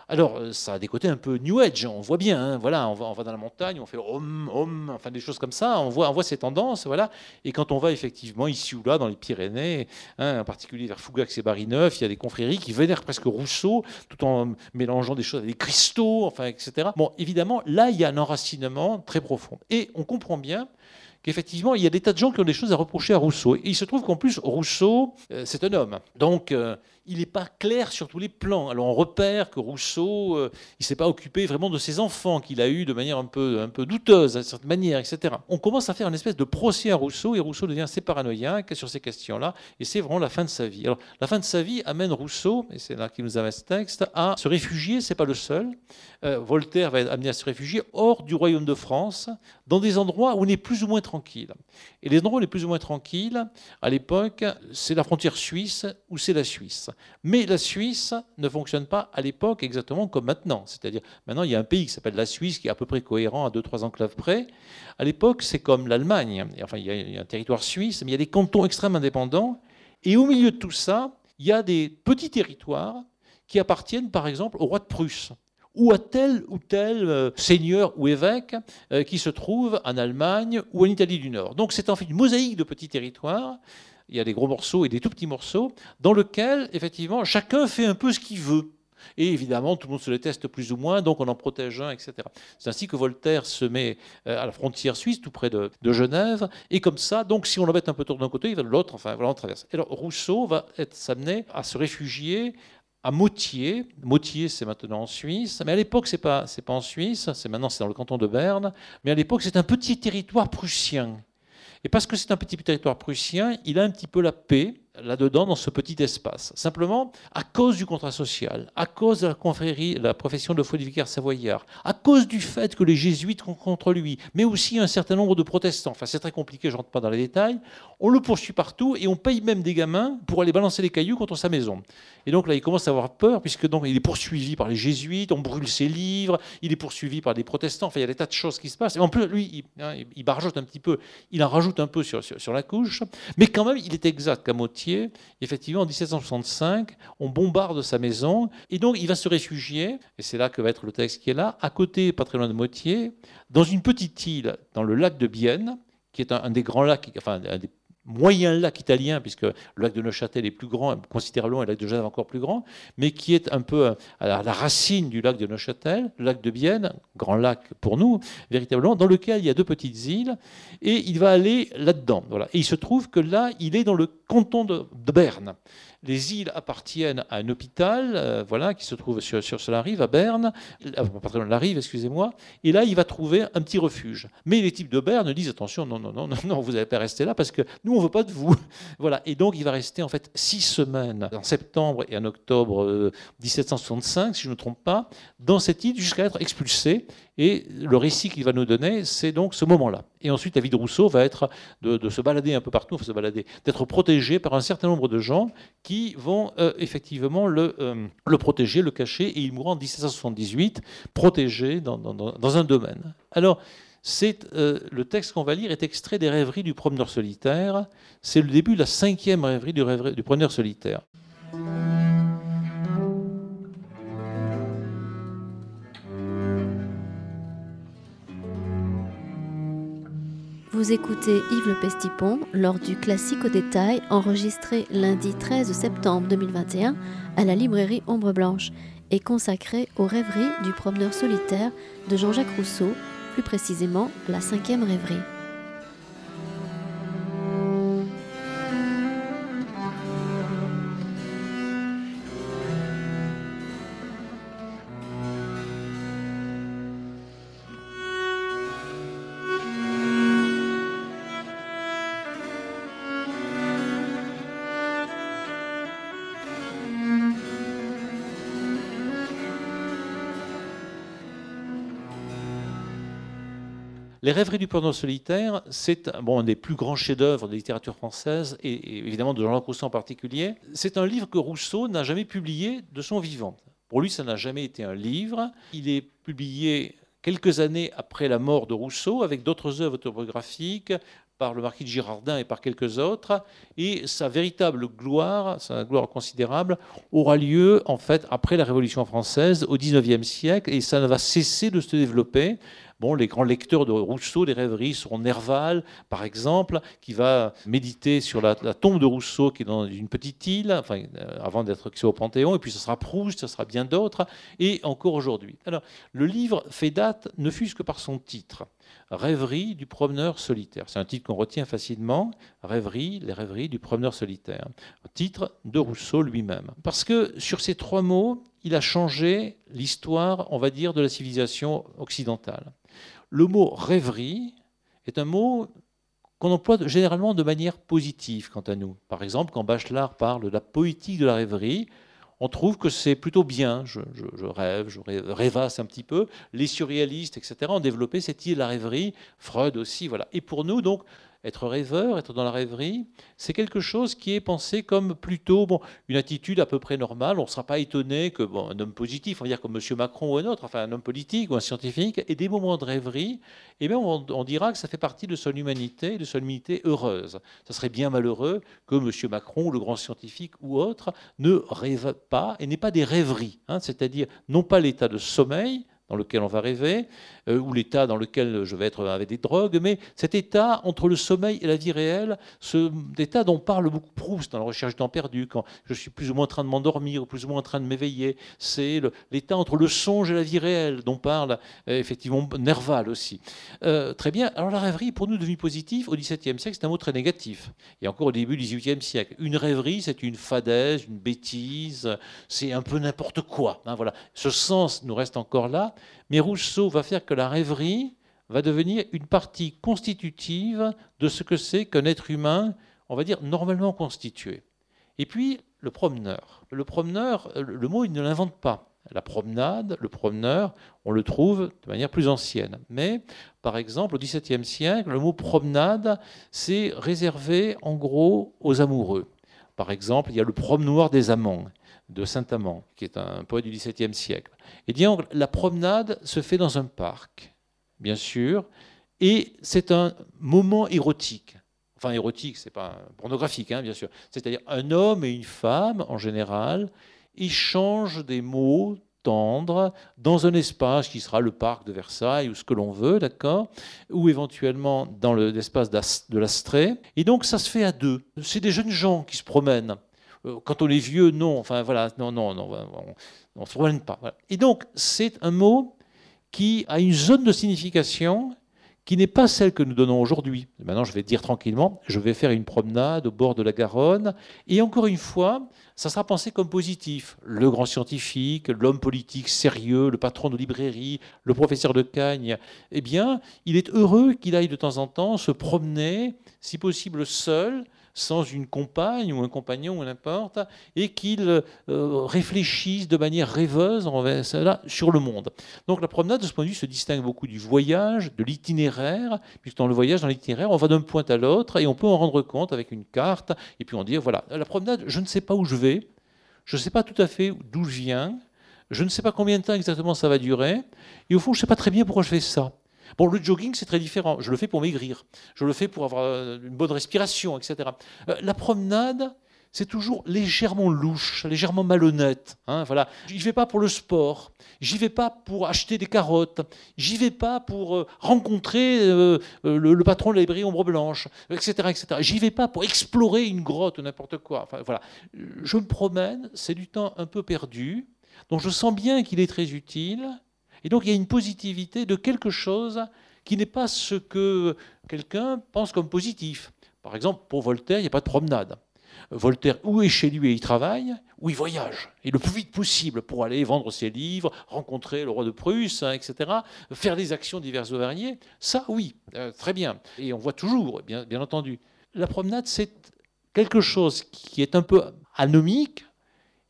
Alors, euh, ça a des côtés un peu New Age, on voit bien, hein, voilà, on va, dans la montagne, on fait om, om, enfin des choses comme ça, on voit, on voit ces tendances, voilà. Et quand on va effectivement ici ou là, dans les Pyrénées, hein, en particulier vers Fougax et Barineuf, il y a des confréries qui vénèrent presque Rousseau, tout en mélangeant des choses avec des cristaux, enfin, etc. Bon, évidemment, là, il y a un enracinement très profond. Et on comprend bien qu'effectivement, il y a des tas de gens qui ont des choses à reprocher à Rousseau. Et il se trouve qu'en plus, Rousseau, euh, c'est un homme. Donc, euh, il n'est pas clair sur tous les plans. Alors on repère que Rousseau, euh, il ne s'est pas occupé vraiment de ses enfants, qu'il a eu de manière un peu, un peu douteuse, d'une certaine manière, etc. On commence à faire une espèce de procès à Rousseau, et Rousseau devient assez paranoïaque sur ces questions-là, et c'est vraiment la fin de sa vie. Alors la fin de sa vie amène Rousseau, et c'est là qu'il nous amène ce texte, à se réfugier, c'est pas le seul. Euh, Voltaire va être amené à se réfugier hors du royaume de France, dans des endroits où on est plus ou moins tranquille. Et les endroits où on est plus ou moins tranquille, à l'époque, c'est la frontière suisse ou c'est la Suisse. Mais la Suisse ne fonctionne pas à l'époque exactement comme maintenant. C'est-à-dire, maintenant, il y a un pays qui s'appelle la Suisse qui est à peu près cohérent à deux, trois enclaves près. À l'époque, c'est comme l'Allemagne. Enfin, il y, a, un territoire suisse, mais il y a des cantons extrêmement indépendants. Et au milieu de tout ça, il y a des petits territoires qui appartiennent, par exemple, au roi de Prusse ou à tel ou tel euh, seigneur ou évêque euh, qui se trouve en Allemagne ou en Italie du Nord. Donc c'est en fait une mosaïque de petits territoires il y a des gros morceaux et des tout petits morceaux, dans lesquels, effectivement, chacun fait un peu ce qu'il veut. Et évidemment, tout le monde se les teste plus ou moins, donc on en protège un, etc. C'est ainsi que Voltaire se met euh, à la frontière suisse, tout près de, Genève, et comme ça, donc si on le met un peu tour d'un côté, il va de l'autre, enfin voilà, on traverse. Et alors Rousseau va s'amener à se réfugier à Motier. Motier, c'est maintenant en Suisse, mais à l'époque, c'est pas, pas en Suisse, c'est maintenant c'est dans le canton de Berne, mais à l'époque, c'est un petit territoire prussien. Et parce que c'est un petit territoire prussien, il a un petit peu la paix là-dedans, dans ce petit espace. Simplement, à cause du contrat social, à cause de la confrérie, la profession de foi du vicaire savoyard, à cause du fait que les jésuites sont contre lui, mais aussi un certain nombre de protestants, enfin c'est très compliqué, je rentre pas dans les détails, on le poursuit partout et on paye même des gamins pour aller balancer les cailloux contre sa maison. Et donc là, il commence à avoir peur, puisque donc il est poursuivi par les jésuites, on brûle ses livres, il est poursuivi par des protestants, enfin il y a des tas de choses qui se passent. Et en plus, lui, il, hein, il barjote un petit peu, il en rajoute un peu sur, sur, la couche, mais quand même, il est exact qu'à effectivement, en 1765, on bombarde sa maison, et donc il va se réfugier, et c'est là que va être le texte qui est là, à côté, pas très loin de Motier, dans une petite île, dans le lac de Bienne, qui est un, des grands lacs, enfin un des moyen lac italien, puisque le lac de Neuchâtel est plus grand, considérablement, et le lac de Genève encore plus grand, mais qui est un peu à la racine du lac de Neuchâtel, le lac de Bienne, grand lac pour nous, véritablement, dans lequel il y a deux petites îles, et il va aller là-dedans. Voilà. Et il se trouve que là, il est dans le canton de Berne les îles appartiennent à un hôpital, euh, voilà, qui se trouve sur, sur, la rive à Berne, euh, la rive, excusez-moi, et là, il va trouver un petit refuge. Mais les types de Berne disent attention, non, non, non, non vous n'allez pas rester là parce que nous, on veut pas de vous. voilà. Et donc, il va rester en fait six semaines en septembre et en octobre 1765, euh, si je ne me trompe pas, dans cette île jusqu'à être expulsé. Et le récit qu'il va nous donner, c'est donc ce moment-là. Et ensuite, la vie de Rousseau va être de, se balader un peu partout, se balader, d'être protégé par un certain nombre de gens qui vont euh, effectivement le, euh, le, protéger, le cacher, et il mourra en 1778, protégé dans, dans, un domaine. Alors, c'est euh, le texte qu'on va lire est extrait des rêveries du promeneur solitaire. C'est le début de la cinquième rêverie du, rêverie, du promeneur solitaire. Vous écoutez Yves Le Pestipon lors du Classique au détail enregistré lundi 13 septembre 2021 à la librairie Ombre Blanche et consacré aux rêveries du promeneur solitaire de Jean-Jacques Rousseau, plus précisément la cinquième rêverie. Les rêveries du promeneur solitaire, c'est bon, un des plus grands chefs-d'œuvre de littérature française et, évidemment de Jean-Luc Rousseau en particulier. C'est un livre que Rousseau n'a jamais publié de son vivant. Pour lui, ça n'a jamais été un livre. Il est publié quelques années après la mort de Rousseau, avec d'autres œuvres autobiographiques, par le marquis de Girardin et par quelques autres, et sa véritable gloire, sa gloire considérable, aura lieu en fait après la Révolution française au XIXe siècle, et ça ne va cesser de se développer. Bon, les grands lecteurs de Rousseau, des rêveries, seront Nerval, par exemple, qui va méditer sur la, tombe de Rousseau, qui est dans une petite île, enfin, euh, avant d'être au Panthéon, et puis ce sera Proust, ce sera bien d'autres, et encore aujourd'hui. Alors, le livre fait date, ne fût-ce que par son titre. Rêverie du promeneur solitaire. C'est un titre qu'on retient facilement. Rêverie, les rêveries du promeneur solitaire. Un titre de Rousseau lui-même. Parce que sur ces trois mots, il a changé l'histoire, on va dire, de la civilisation occidentale. Le mot rêverie est un mot qu'on emploie généralement de manière positive quant à nous. Par exemple, quand Bachelard parle de la poétique de la rêverie, on trouve que c'est plutôt bien. Je, rêve, je rêvasse un petit peu. Les surréalistes, etc., ont développé cette idée de la rêverie. Freud aussi, voilà. Et pour nous, donc, être rêveur, être dans la rêverie, c'est quelque chose qui est pensé comme plutôt bon, une attitude à peu près normale. On ne sera pas étonné que bon, un homme positif, on va dire comme M. Macron ou un autre, enfin un homme politique ou un scientifique, ait des moments de rêverie, et bien on, on, dira que ça fait partie de son humanité, de son humanité heureuse. Ça serait bien malheureux que M. Macron, le grand scientifique ou autre, ne rêve pas et n'ait pas des rêveries, hein, c'est-à-dire non pas l'état de sommeil, dans lequel on va rêver, euh, ou l'état dans lequel je vais être avec des drogues, mais cet état entre le sommeil et la vie réelle, ce état dont parle beaucoup Proust dans la recherche du temps perdu, quand je suis plus ou moins en train de m'endormir, plus ou moins en train de m'éveiller, c'est l'état entre le songe et la vie réelle, dont parle euh, effectivement Nerval aussi. Euh, très bien, alors la rêverie, pour nous, devenue positive, au XVIIe siècle, c'est un mot très négatif, et encore au début du XVIIIe siècle. Une rêverie, c'est une fadaise, une bêtise, c'est un peu n'importe quoi. Hein, voilà. Ce sens nous reste encore là, mais Rousseau va faire que la rêverie va devenir une partie constitutive de ce que c'est qu'un être humain, on va dire, normalement constitué. Et puis, le promeneur. Le promeneur, le mot, il ne l'invente pas. La promenade, le promeneur, on le trouve de manière plus ancienne. Mais, par exemple, au XVIIe siècle, le mot promenade, c'est réservé en gros aux amoureux. Par exemple, il y a le promenoir des amants de Saint-Amand, qui est un poète du XVIIe siècle. Et bien, la promenade se fait dans un parc, bien sûr, et c'est un moment érotique. Enfin, érotique, c'est pas pornographique, hein, bien sûr. C'est-à-dire un homme et une femme, en général, échangent des mots tendres dans un espace qui sera le parc de Versailles ou ce que l'on veut, d'accord Ou éventuellement dans l'espace de l'Astrée. Et donc, ça se fait à deux. C'est des jeunes gens qui se promènent. Euh, quand on est vieux, non. Enfin voilà, non, non, non, on ne se promène pas. Et donc, c'est un mot qui a une zone de signification qui n'est pas celle que nous donnons aujourd'hui. Maintenant, je vais dire tranquillement, je vais faire une promenade au bord de la Garonne, et encore une fois, ça sera pensé comme positif. Le grand scientifique, l'homme politique sérieux, le patron de librairie, le professeur de Cagne, eh bien, il est heureux qu'il aille de temps en temps se promener, si possible seul, sans une compagne ou un compagnon ou n'importe, et qu'il euh, réfléchisse de manière rêveuse cela, sur le monde. Donc la promenade, de ce point de vue, se distingue beaucoup du voyage, de l'itinéraire, puisque dans le voyage, dans l'itinéraire, on va d'un point à l'autre et on peut en rendre compte avec une carte, et puis on dit, voilà, la promenade, je ne sais pas où je vais, je ne sais pas tout à fait d'où je viens, je ne sais pas combien de temps exactement ça va durer, et au fond, je ne sais pas très bien pourquoi je fais ça. Bon, le jogging, c'est très différent. Je le fais pour maigrir. Je le fais pour avoir euh, une bonne respiration, etc. Euh, la promenade, c'est toujours légèrement louche, légèrement malhonnête. Hein, voilà. J'y vais pas pour le sport, j'y vais pas pour acheter des carottes, j'y vais pas pour euh, rencontrer le, patron de la librairie Ombre Blanche, etc., etc. J'y vais pas pour explorer une grotte ou n'importe quoi. Voilà. Je me promène, c'est du temps un peu perdu, donc je sens bien qu'il est très utile. Et donc il y a une positivité de quelque chose qui n'est pas ce que quelqu'un pense comme positif. Par exemple, pour Voltaire, il n'y a pas de promenade. Voltaire, où est chez lui et il travaille, ou il voyage, et le plus vite possible pour aller vendre ses livres, rencontrer le roi de Prusse, hein, etc., faire des actions diverses et variées. Ça, oui, euh, très bien. Et on voit toujours, bien, bien entendu. La promenade, c'est quelque chose qui est un peu anomique,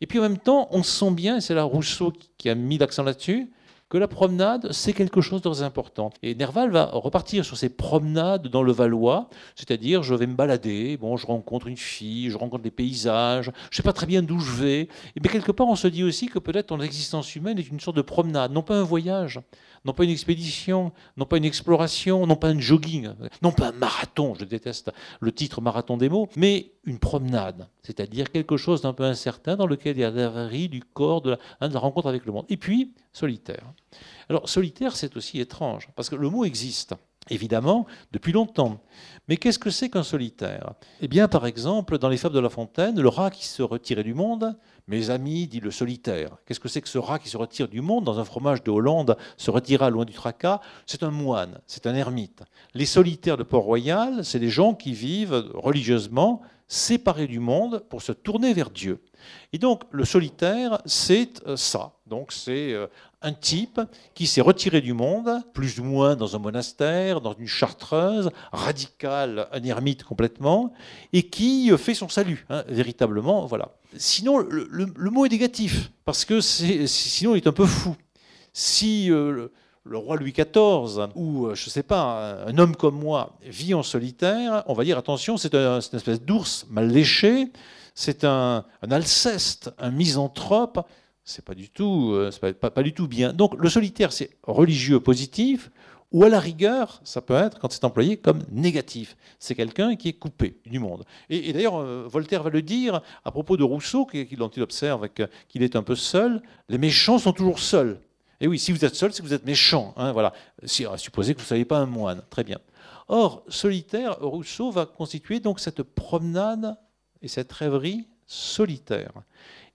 et puis en même temps, on sent bien, et c'est là Rousseau qui a mis l'accent là-dessus, que la promenade, c'est quelque chose de très important. Et Nerval va repartir sur ses promenades dans le Valois, c'est-à-dire je vais me balader, bon, je rencontre une fille, je rencontre des paysages, je ne sais pas très bien d'où je vais, mais quelque part on se dit aussi que peut-être ton existence humaine est une sorte de promenade, non pas un voyage, non pas une expédition, non pas une exploration, non pas un jogging, non pas un marathon, je déteste le titre marathon des mots, mais une promenade, c'est-à-dire quelque chose d'un peu incertain dans lequel il y a la vie du corps, hein, de la rencontre avec le monde. Et puis, solitaire. Alors, solitaire, c'est aussi étrange, parce que le mot existe, évidemment, depuis longtemps. Mais qu'est-ce que c'est qu'un solitaire? Eh bien, par exemple, dans les Fables de La Fontaine, le rat qui se retirait du monde, mes amis, dit le solitaire. Qu'est-ce que c'est que ce rat qui se retire du monde dans un fromage de Hollande, se retira loin du tracas? C'est un moine, c'est un ermite. Les solitaires de Port-Royal, c'est des gens qui vivent religieusement séparés du monde pour se tourner vers Dieu. Et donc le solitaire, c'est euh, ça. Donc c'est euh, un type qui s'est retiré du monde, plus ou moins dans un monastère, dans une chartreuse, radical, un ermite complètement, et qui euh, fait son salut, hein, véritablement. Voilà. Sinon, le, mot est négatif, parce que sinon il est un peu fou. Si le, roi Louis XIV, ou je ne sais pas, un homme comme moi, vit en solitaire, on va dire attention, c'est une espèce d'ours mal léché, c'est un, Alceste, un misanthrope. C'est pas du tout, euh, pas, pas, du tout bien. Donc le solitaire, c'est religieux positif, ou à la rigueur, ça peut être, quand c'est employé, comme négatif. C'est quelqu'un qui est coupé du monde. Et, d'ailleurs, euh, Voltaire va le dire à propos de Rousseau, dont il observe qu'il est un peu seul. Les méchants sont toujours seuls. Et oui, si vous êtes seul, c'est que vous êtes méchant. Hein, voilà. Si, que vous ne soyez pas un moine. Très bien. Or, solitaire, Rousseau va constituer donc cette promenade et cette rêverie solitaire.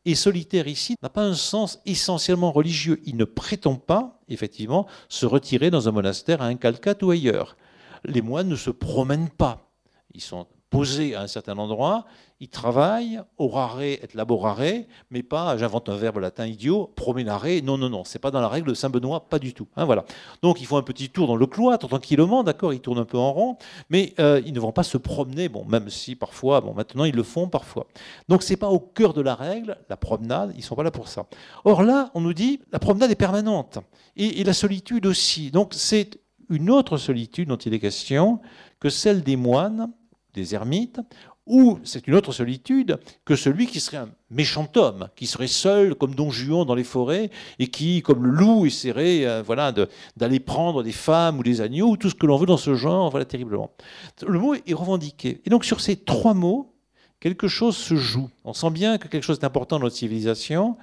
Et solitaire ici n'a pas un sens essentiellement religieux. Il ne prétend pas, effectivement, se retirer dans un monastère à un Calcate ou ailleurs. Les moines ne se promènent pas. Ils sont posé à un certain endroit, il travaille, orare et laborare, mais pas, j'invente un verbe latin idiot, promenare, non, non, non, c'est pas dans la règle de Saint-Benoît, pas du tout. Hein, voilà. Donc ils font un petit tour dans le cloître, tranquillement, d'accord, ils tournent un peu en rond, mais euh, ils ne vont pas se promener, bon, même si parfois, bon, maintenant ils le font parfois. Donc c'est pas au cœur de la règle, la promenade, ils sont pas là pour ça. Or là, on nous dit, la promenade est permanente, et, et la solitude aussi. Donc c'est une autre solitude dont il est question que celle des moines des ermites, ou c'est une autre solitude que celui qui serait un méchant homme, qui serait seul comme Don Juan dans les forêts, et qui, comme le loup, essaierait euh, voilà, d'aller prendre des femmes ou des agneaux, ou tout ce que l'on veut dans ce genre, voilà, terriblement. Le mot est revendiqué. Et donc sur ces trois mots, quelque chose se joue. On sent bien que quelque chose d'important dans notre civilisation,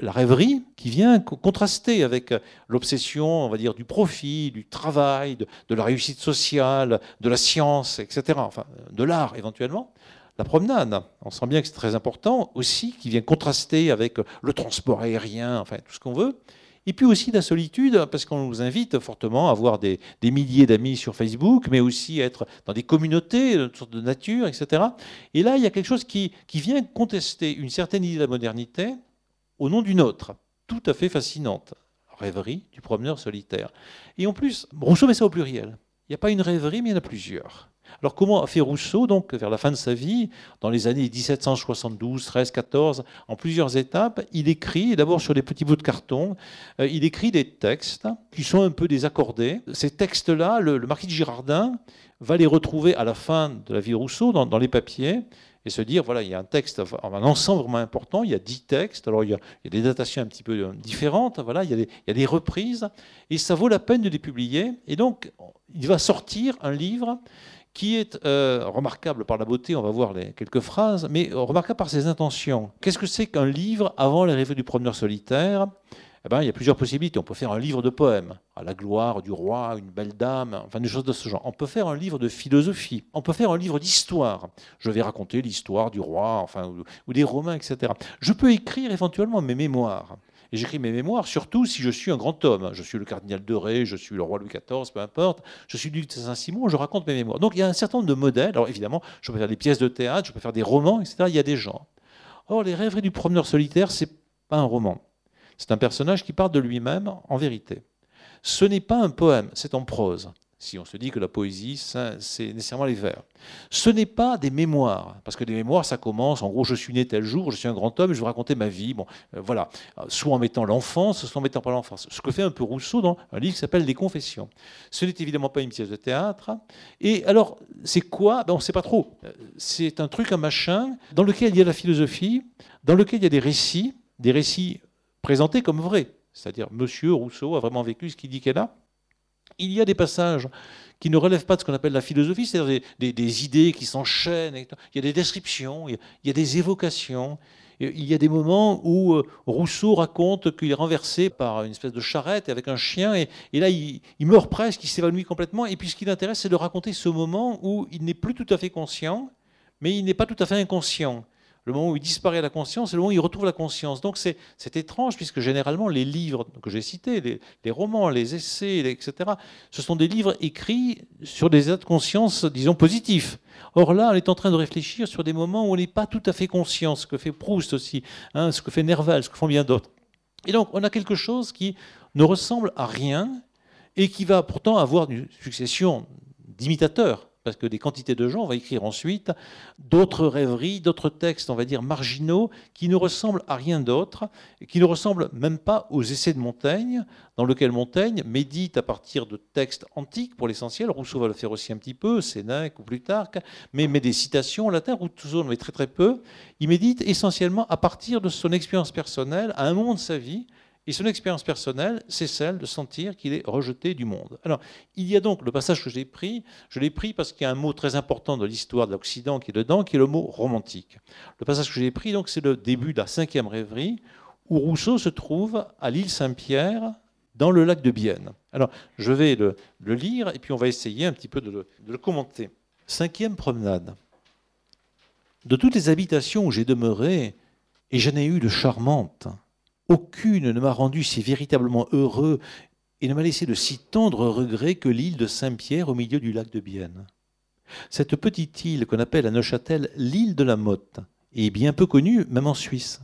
la rêverie qui vient contraster avec euh, l'obsession, on va dire, du profit, du travail, de, la réussite sociale, de la science, etc., enfin, de l'art éventuellement. La promenade, on sent bien que c'est très important aussi, qui vient contraster avec le transport aérien, enfin, tout ce qu'on veut. Et puis aussi la solitude, parce qu'on nous invite fortement à avoir des, milliers d'amis sur Facebook, mais aussi à être dans des communautés, une sorte de nature, etc. Et là, il y a quelque chose qui, qui vient contester une certaine idée de la modernité, au nom d'une autre, tout à fait fascinante. Rêverie du promeneur solitaire. Et en plus, Rousseau met ça au pluriel. Il n'y a pas une rêverie, mais il y en a plusieurs. Alors comment a fait Rousseau, donc, vers la fin de sa vie, dans les années 1772, 13, 14, en plusieurs étapes Il écrit, d'abord sur des petits bouts de carton, euh, il écrit des textes qui sont un peu désaccordés. Ces textes-là, le, marquis de Girardin va les retrouver à la fin de la vie de Rousseau dans les papiers et se dire, voilà, il y a un texte, un ensemble vraiment important, il y a dix textes, alors il y a, des datations un petit peu euh, différentes, voilà, il y, a des, il y, a des, reprises, et ça vaut la peine de les publier. Et donc, il va sortir un livre qui est euh, remarquable par la beauté, on va voir les, quelques phrases, mais remarquable par ses intentions. Qu'est-ce que c'est qu'un livre avant l'arrivée du promeneur solitaire? Eh ben, il y a plusieurs possibilités. On peut faire un livre de poèmes, à la gloire du roi, une belle dame, enfin des choses de ce genre. On peut faire un livre de philosophie. On peut faire un livre d'histoire. Je vais raconter l'histoire du roi, enfin, ou, des Romains, etc. Je peux écrire éventuellement mes mémoires. Et j'écris mes mémoires, surtout si je suis un grand homme. Je suis le cardinal de Ré, je suis le roi Louis XIV, peu importe. Je suis de Saint-Simon, je raconte mes mémoires. Donc il y a un certain nombre de modèles. Alors évidemment, je peux faire des pièces de théâtre, je peux faire des romans, etc. Il y a des gens. Or, les rêveries du promeneur solitaire, c'est pas un roman. C'est un personnage qui parle de lui-même en vérité. Ce n'est pas un poème, c'est en prose. si on se dit que la poésie, c'est nécessairement les vers. Ce n'est pas des mémoires, parce que des mémoires, ça commence, en gros, je suis né tel jour, je suis un grand homme, je vais raconter ma vie, bon, euh, voilà, soit en mettant l'enfance, soit en mettant pas l'enfance. Ce que fait un peu Rousseau dans un livre qui s'appelle Les Confessions. Ce n'est évidemment pas une pièce de théâtre. Et alors, c'est quoi? Ben, On ne sait pas trop. C'est un truc, un machin, dans lequel il y a la philosophie, dans lequel il y a des récits, des récits présentés comme vrais. C'est-à-dire, Monsieur Rousseau a vraiment vécu ce qu'il dit qu'elle a il y a des passages qui ne relèvent pas de ce qu'on appelle la philosophie, c'est-à-dire des, idées qui s'enchaînent. Il y a des descriptions, il y a, des évocations. Il y a des moments où euh, Rousseau raconte qu'il est renversé par une espèce de charrette avec un chien, et, là il, meurt presque, il s'évanouit complètement. Et puis ce qui l'intéresse, c'est de raconter ce moment où il n'est plus tout à fait conscient, mais il n'est pas tout à fait inconscient. Le moment où il disparaît la conscience, c'est le moment où il retrouve la conscience. Donc c'est étrange, puisque généralement les livres que j'ai cités, les, romans, les essais, etc., ce sont des livres écrits sur des états de conscience, disons, positifs. Or là, on est en train de réfléchir sur des moments où on n'est pas tout à fait conscient, ce que fait Proust aussi, hein, ce que fait Nerval, ce que font bien d'autres. Et donc on a quelque chose qui ne ressemble à rien et qui va pourtant avoir une succession d'imitateurs parce que des quantités de gens, on écrire ensuite d'autres rêveries, d'autres textes, on va dire, marginaux, qui ne ressemblent à rien d'autre, qui ne ressemblent même pas aux essais de Montaigne, dans lequel Montaigne médite à partir de textes antiques, pour l'essentiel, Rousseau va le faire aussi un petit peu, Sénèque ou Plutarque, mais met des citations en latin, Rousseau en met très très peu, il médite essentiellement à partir de son expérience personnelle, à un moment de sa vie, et son expérience personnelle, c'est celle de sentir qu'il est rejeté du monde. Alors, il y a donc le passage que j'ai pris, je l'ai pris parce qu'il y a un mot très important de l'histoire de l'Occident qui est dedans, qui est le mot romantique. Le passage que j'ai pris, donc, c'est le début de la cinquième rêverie, où Rousseau se trouve à l'île Saint-Pierre, dans le lac de Bienne. Alors, je vais le, lire et puis on va essayer un petit peu de le commenter. Cinquième promenade. De toutes les habitations où j'ai demeuré, et j'en ai eu de charmantes, aucune ne m'a rendu si véritablement heureux et ne m'a laissé de si tendres regrets que l'île de Saint-Pierre au milieu du lac de Bienne. Cette petite île qu'on appelle à Neuchâtel l'île de la Motte est bien peu connue, même en Suisse.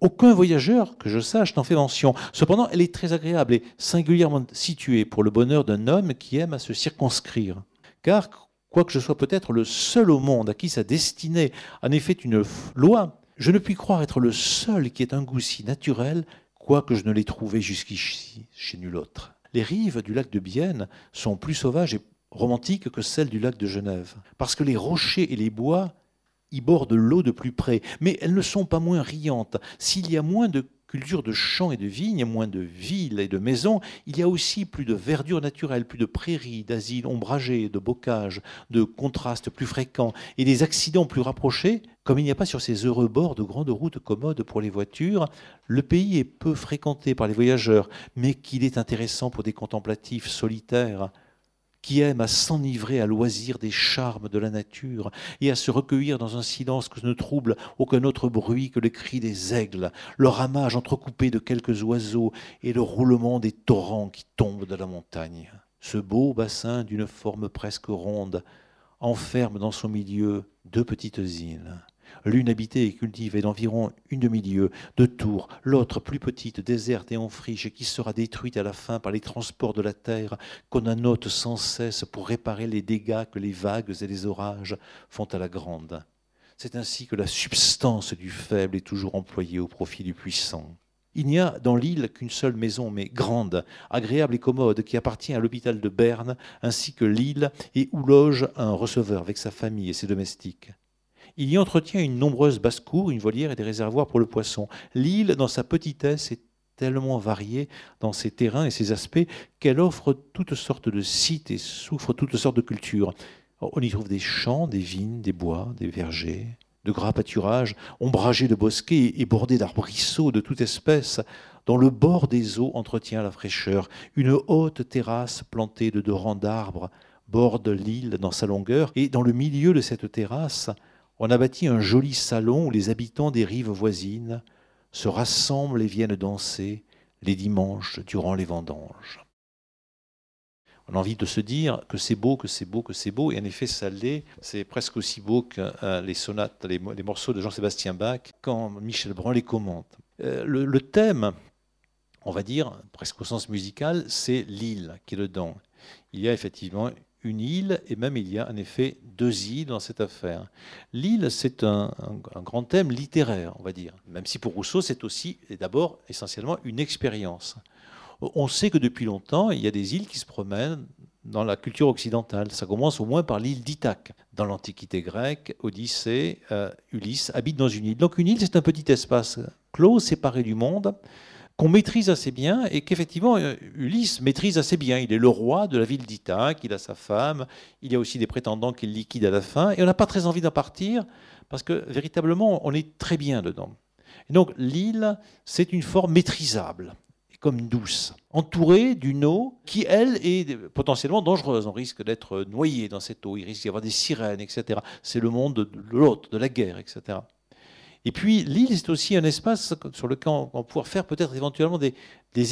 Aucun voyageur, que je sache, n'en fait mention. Cependant, elle est très agréable et singulièrement située pour le bonheur d'un homme qui aime à se circonscrire. Car, quoique je sois peut-être le seul au monde à qui sa destinée en ait fait une loi, je ne puis croire être le seul qui ait un goût si naturel, quoique je ne l'ai trouvé jusqu'ici chez nul autre. Les rives du lac de Bienne sont plus sauvages et romantiques que celles du lac de Genève, parce que les rochers et les bois y bordent l'eau de plus près, mais elles ne sont pas moins riantes. S'il y a moins de culture de champs et de vignes, moins de villes et de maisons, il y a aussi plus de verdure naturelle, plus de prairies, d'asiles ombragés, de bocages, de contrastes plus fréquents et des accidents plus rapprochés. Comme il n'y a pas sur ces heureux bords de grandes routes commodes pour les voitures, le pays est peu fréquenté par les voyageurs, mais qu'il est intéressant pour des contemplatifs solitaires qui aiment à s'enivrer à loisir des charmes de la nature et à se recueillir dans un silence que ne trouble aucun autre bruit que le cri des aigles, le ramage entrecoupé de quelques oiseaux et le roulement des torrents qui tombent de la montagne. Ce beau bassin d'une forme presque ronde enferme dans son milieu deux petites îles l'une habitée et cultivée d'environ une demi-lieue de tours, l'autre plus petite, déserte et en friche, qui sera détruite à la fin par les transports de la terre qu'on annote sans cesse pour réparer les dégâts que les vagues et les orages font à la grande. C'est ainsi que la substance du faible est toujours employée au profit du puissant. Il n'y a dans l'île qu'une seule maison, mais grande, agréable et commode, qui appartient à l'hôpital de Berne, ainsi que l'île, et où loge un receveur avec sa famille et ses domestiques. Il y entretient une nombreuse basse-cour, une volière et des réservoirs pour le poisson. L'île, dans sa petitesse, est tellement variée dans ses terrains et ses aspects qu'elle offre toutes sortes de sites et souffre toutes sortes de cultures. On y trouve des champs, des vignes, des bois, des vergers, de gras pâturages, ombragés de bosquets et bordés d'arbrisseaux de toute espèce, dont le bord des eaux entretient la fraîcheur. Une haute terrasse plantée de deux rangs d'arbres borde l'île dans sa longueur, et dans le milieu de cette terrasse, on a bâti un joli salon où les habitants des rives voisines se rassemblent et viennent danser les dimanches durant les vendanges. On a envie de se dire que c'est beau, que c'est beau, que c'est beau, et en effet ça l'est, c'est presque aussi beau que euh, les sonates, les, morceaux de Jean-Sébastien Bach quand Michel Brun les commente. Euh, le, thème, on va dire, presque au sens musical, c'est l'île qui est dedans. Il y a effectivement une île, et même il y a en effet deux îles dans cette affaire. L'île, c'est un, grand thème littéraire, on va dire, même si pour Rousseau, c'est aussi et d'abord essentiellement une expérience. On sait que depuis longtemps, il y a des îles qui se promènent dans la culture occidentale. Ça commence au moins par l'île d'Ithaque. Dans l'Antiquité grecque, Odyssée, euh, Ulysse habitent dans une île. Donc une île, c'est un petit espace clos, séparé du monde, qu'on maîtrise assez bien et qu'effectivement euh, Ulysse maîtrise assez bien. Il est le roi de la ville d'Ithaque, il a sa femme, il y a aussi des prétendants qu'il liquide à la fin, et on n'a pas très envie d'en partir parce que véritablement on est très bien dedans. Et donc l'île, c'est une forme maîtrisable comme douce, entourée d'une eau qui, elle, est potentiellement dangereuse. On risque d'être noyé dans cette eau, il risque d'y avoir des sirènes, etc. C'est le monde de l'autre, de la guerre, etc. Et puis l'île, c'est aussi un espace sur lequel on va faire peut-être éventuellement des,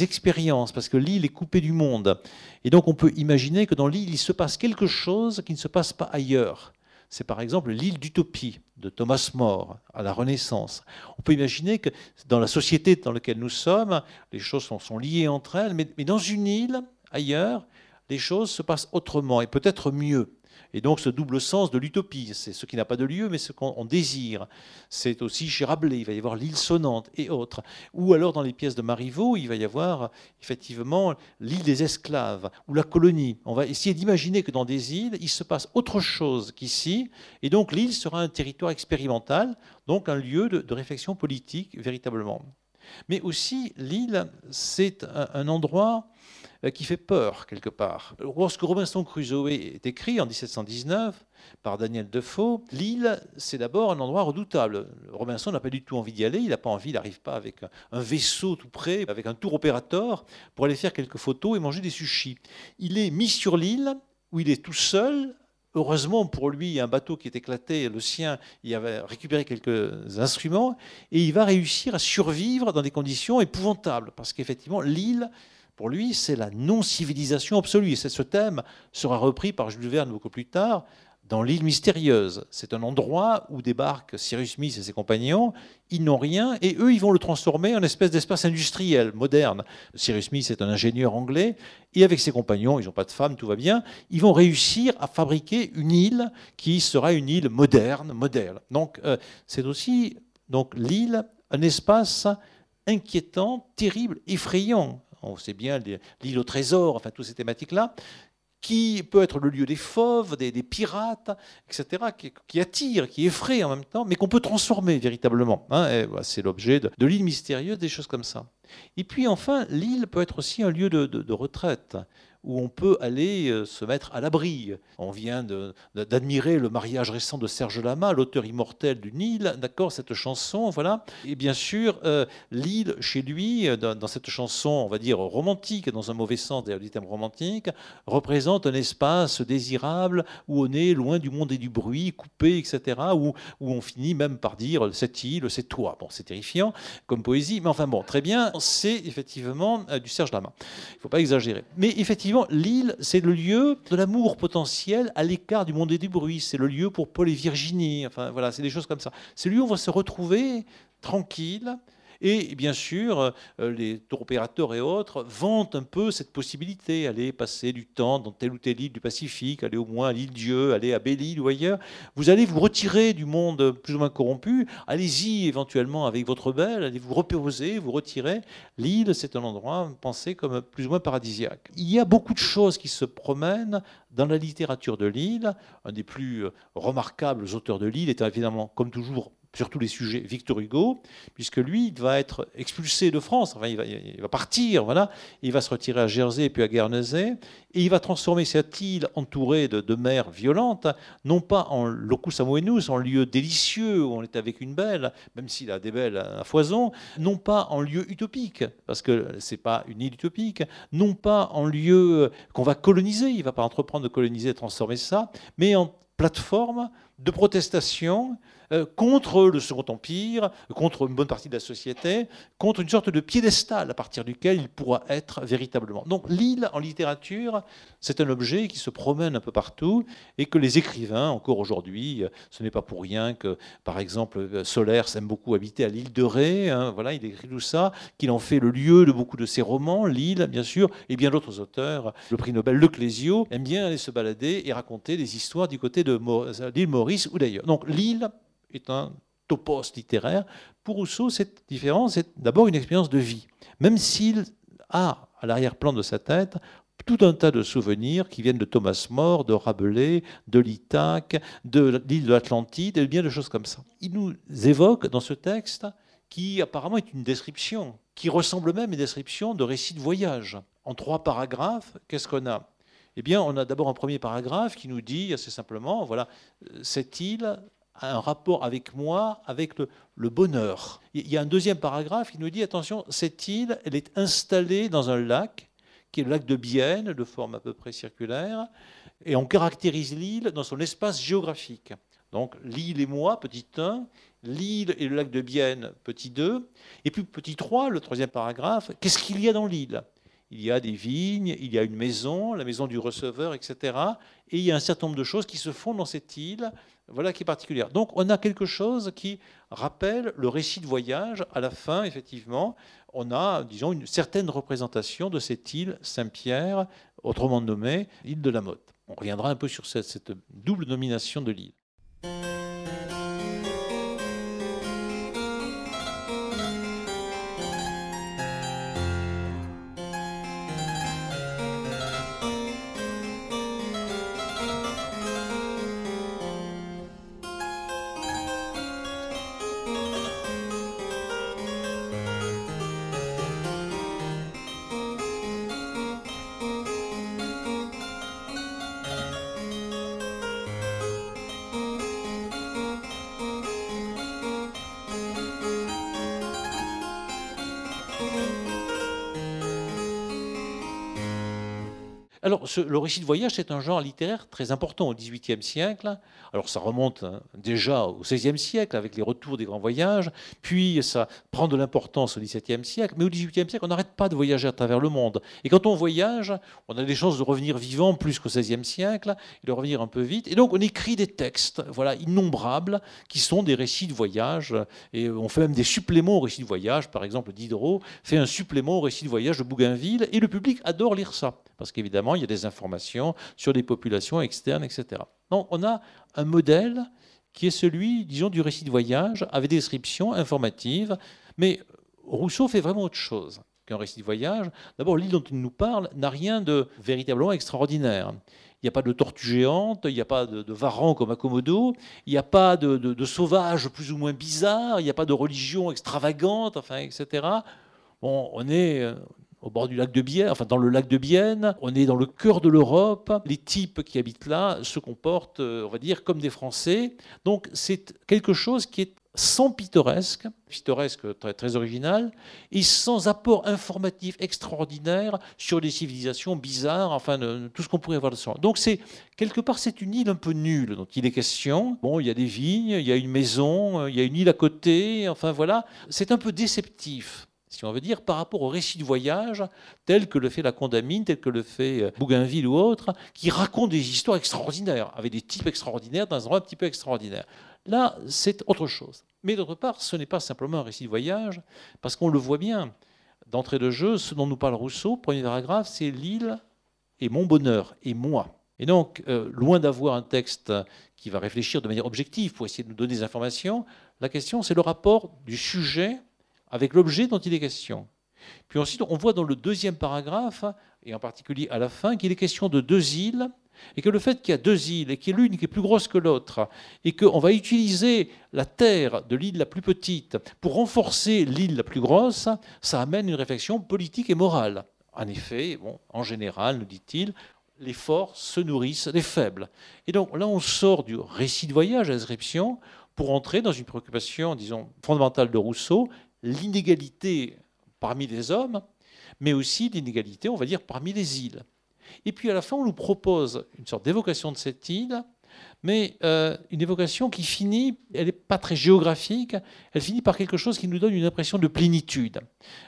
expériences, parce que l'île est coupée du monde. Et donc on peut imaginer que dans l'île, il se passe quelque chose qui ne se passe pas ailleurs. C'est par exemple l'île d'Utopie de Thomas More à la Renaissance. On peut imaginer que dans la société dans laquelle nous sommes, les choses sont, liées entre elles, mais dans une île, ailleurs, les choses se passent autrement et peut-être mieux. Et donc ce double sens de l'utopie, c'est ce qui n'a pas de lieu, mais ce qu'on désire. C'est aussi chez Rabelais, il va y avoir l'île sonnante et autres. Ou alors dans les pièces de Marivaux, il va y avoir effectivement l'île des esclaves ou la colonie. On va essayer d'imaginer que dans des îles, il se passe autre chose qu'ici, et donc l'île sera un territoire expérimental, donc un lieu de, réflexion politique véritablement. Mais aussi, l'île, c'est un endroit qui fait peur quelque part. Lorsque Robinson Crusoe est écrit en 1719 par Daniel Defoe, l'île, c'est d'abord un endroit redoutable. Robinson n'a pas du tout envie d'y aller, il n'a pas envie, il n'arrive pas avec un vaisseau tout près, avec un tour opérateur, pour aller faire quelques photos et manger des sushis. Il est mis sur l'île où il est tout seul, Heureusement pour lui, un bateau qui est éclaté, le sien, il avait récupéré quelques instruments, et il va réussir à survivre dans des conditions épouvantables, parce qu'effectivement, l'île, pour lui, c'est la non-civilisation absolue. Et ce thème sera repris par Jules Verne beaucoup plus tard dans l'île mystérieuse. C'est un endroit où débarquent Cyrus Smith et ses compagnons. Ils n'ont rien et eux, ils vont le transformer en espèce d'espace industriel moderne. Cyrus Smith est un ingénieur anglais et avec ses compagnons, ils n'ont pas de femmes, tout va bien, ils vont réussir à fabriquer une île qui sera une île moderne, moderne. Donc euh, c'est aussi donc l'île, un espace inquiétant, terrible, effrayant on sait bien l'île au trésor, enfin toutes ces thématiques-là, qui peut être le lieu des fauves, des, pirates, etc., qui, attire, qui effraie en même temps, mais qu'on peut transformer véritablement. Hein, c'est l'objet de, l'île mystérieuse, des choses comme ça. Et puis enfin, l'île peut être aussi un lieu de retraite où on peut aller euh, se mettre à l'abri. On vient d'admirer le mariage récent de Serge Lama, l'auteur immortel du Nil, d'accord, cette chanson, voilà. Et bien sûr, euh, l'île, chez lui, euh, dans, cette chanson, on va dire romantique, dans un mauvais sens d'ailleurs du thème romantique, représente un espace désirable où on est loin du monde et du bruit, coupé, etc., où, où on finit même par dire cette île, c'est toi. Bon, c'est terrifiant comme poésie, mais enfin bon, très bien, c'est effectivement du Serge Lama. Il ne faut pas exagérer. Mais effectivement, l'île, c'est le lieu de l'amour potentiel à l'écart du monde et du bruit. C'est le lieu pour Paul et Virginie. Enfin, voilà, c'est des choses comme ça. C'est le lieu où on va se retrouver tranquille, et bien sûr, euh, les tour opérateurs et autres vantent un peu cette possibilité, aller passer du temps dans telle ou telle île du Pacifique, aller au moins à l'île Dieu, aller à Belle-Île ou ailleurs. Vous allez vous retirer du monde plus ou moins corrompu. Allez-y éventuellement avec votre belle, allez vous reposer, vous retirer. L'île, c'est un endroit pensé comme plus ou moins paradisiaque. Il y a beaucoup de choses qui se promènent dans la littérature de l'île. Un des plus remarquables auteurs de l'île est évidemment, comme toujours, sur tous les sujets Victor Hugo, puisque lui, il va être expulsé de France, enfin, il, va, partir, voilà, il va se retirer à Jersey puis à Guernesey, et il va transformer cette île entourée de, mers violentes, non pas en locus amoenus, en lieu délicieux où on est avec une belle, même s'il a des belles à foison, non pas en lieu utopique, parce que c'est pas une île utopique, non pas en lieu qu'on va coloniser, il va pas entreprendre de coloniser, de transformer ça, mais en plateforme de protestation contre le Second Empire, contre une bonne partie de la société, contre une sorte de piédestal à partir duquel il pourra être véritablement. Donc l'île en littérature, c'est un objet qui se promène un peu partout et que les écrivains, encore aujourd'hui, euh, ce n'est pas pour rien que, par exemple, euh, Solaire aime beaucoup habiter à l'île de Ré, hein, voilà, il écrit tout ça, qu'il en fait le lieu de beaucoup de ses romans, l'île, bien sûr, et bien d'autres auteurs. Le prix Nobel Le Clésio aime bien aller se balader et raconter des histoires du côté de l'île Maurice ou d'ailleurs. Donc l'île, est un topos littéraire. Pour Rousseau, cette différence est d'abord une expérience de vie, même s'il a à l'arrière-plan de sa tête tout un tas de souvenirs qui viennent de Thomas More, de Rabelais, de l'Ithaque, de l'île de l'Atlantide, et bien de choses comme ça. Il nous évoque dans ce texte qui apparemment est une description, qui ressemble même à une description de récit de voyage. En trois paragraphes, qu'est-ce qu'on a? Eh bien, on a d'abord un premier paragraphe qui nous dit assez simplement, voilà, cette île un rapport avec moi, avec le, bonheur. Il y a un deuxième paragraphe qui nous dit, attention, cette île, elle est installée dans un lac, qui est le lac de Bienne, de forme à peu près circulaire, et on caractérise l'île dans son espace géographique. Donc l'île et moi, petit 1, l'île et le lac de Bienne, petit 2, et puis petit 3, le troisième paragraphe, qu'est-ce qu'il y a dans l'île? Il y a des vignes, il y a une maison, la maison du receveur, etc. Et il y a un certain nombre de choses qui se font dans cette île, voilà qui est particulière. Donc on a quelque chose qui rappelle le récit de voyage. À la fin, effectivement, on a, disons, une certaine représentation de cette île Saint-Pierre, autrement nommée île de la Motte. On reviendra un peu sur cette, cette double nomination de l'île. Le récit de voyage, c'est un genre littéraire très important au XVIIIe siècle. Alors, ça remonte hein, déjà au XVIe siècle avec les retours des grands voyages, puis ça prend de l'importance au XVIIe siècle, mais au XVIIIe siècle, on n'arrête pas de voyager à travers le monde. Et quand on voyage, on a des chances de revenir vivant plus qu'au XVIe siècle, et de revenir un peu vite. Et donc, on écrit des textes, voilà, innombrables, qui sont des récits de voyage. Et on fait même des suppléments aux récits de voyage. Par exemple, Diderot fait un supplément au récit de voyage de Bougainville, et le public adore lire ça, parce qu'évidemment, il y a des informations sur des populations externes, etc. Donc on a un modèle qui est celui, disons, du récit de voyage, avec des descriptions informatives, mais Rousseau fait vraiment autre chose qu'un récit de voyage. D'abord, l'île dont il nous parle n'a rien de véritablement extraordinaire. Il n'y a pas de tortue géante, il n'y a pas de, de varan comme à Komodo, il n'y a pas de, de, sauvage plus ou moins bizarre, il n'y a pas de religion extravagante, enfin, etc. Bon, on est au bord du lac de Bienne, enfin dans le lac de Bienne. On est dans le cœur de l'Europe. Les types qui habitent là se comportent, euh, on va dire, comme des Français. Donc c'est quelque chose qui est sans pittoresque, pittoresque très, très original, et sans apport informatif extraordinaire sur des civilisations bizarres, enfin tout ce qu'on pourrait avoir de ça. Donc c'est quelque part c'est une île un peu nulle dont il est question. Bon, il y a des vignes, il y a une maison, il y a une île à côté, enfin voilà, c'est un peu déceptif si on veut dire, par rapport au récit de voyage, tel que le fait la Condamine, tel que le fait euh, Bougainville ou autre, qui racontent des histoires extraordinaires, avec des types extraordinaires, dans un endroit un petit peu extraordinaire. Là, c'est autre chose. Mais d'autre part, ce n'est pas simplement un récit de voyage, parce qu'on le voit bien. D'entrée de jeu, ce dont nous parle Rousseau, premier paragraphe, c'est l'île et mon bonheur, et moi. Et donc, euh, loin d'avoir un texte qui va réfléchir de manière objective pour essayer de nous donner des informations, la question, c'est le rapport du sujet avec l'objet dont il est question. Puis ensuite, on voit dans le deuxième paragraphe, et en particulier à la fin, qu'il est question de deux îles, et que le fait qu'il y a deux îles, et qu'il y a l'une qui est plus grosse que l'autre, et qu'on va utiliser la terre de l'île la plus petite pour renforcer l'île la plus grosse, ça amène une réflexion politique et morale. En effet, bon, en général, nous dit-il, les forts se nourrissent des faibles. Et donc là, on sort du récit de voyage à description pour entrer dans une préoccupation, disons, fondamentale de Rousseau, l'inégalité parmi les hommes, mais aussi l'inégalité, on va dire, parmi les îles. Et puis à la fin, on nous propose une sorte d'évocation de cette île mais euh, une évocation qui finit, elle n'est pas très géographique, elle finit par quelque chose qui nous donne une impression de plénitude.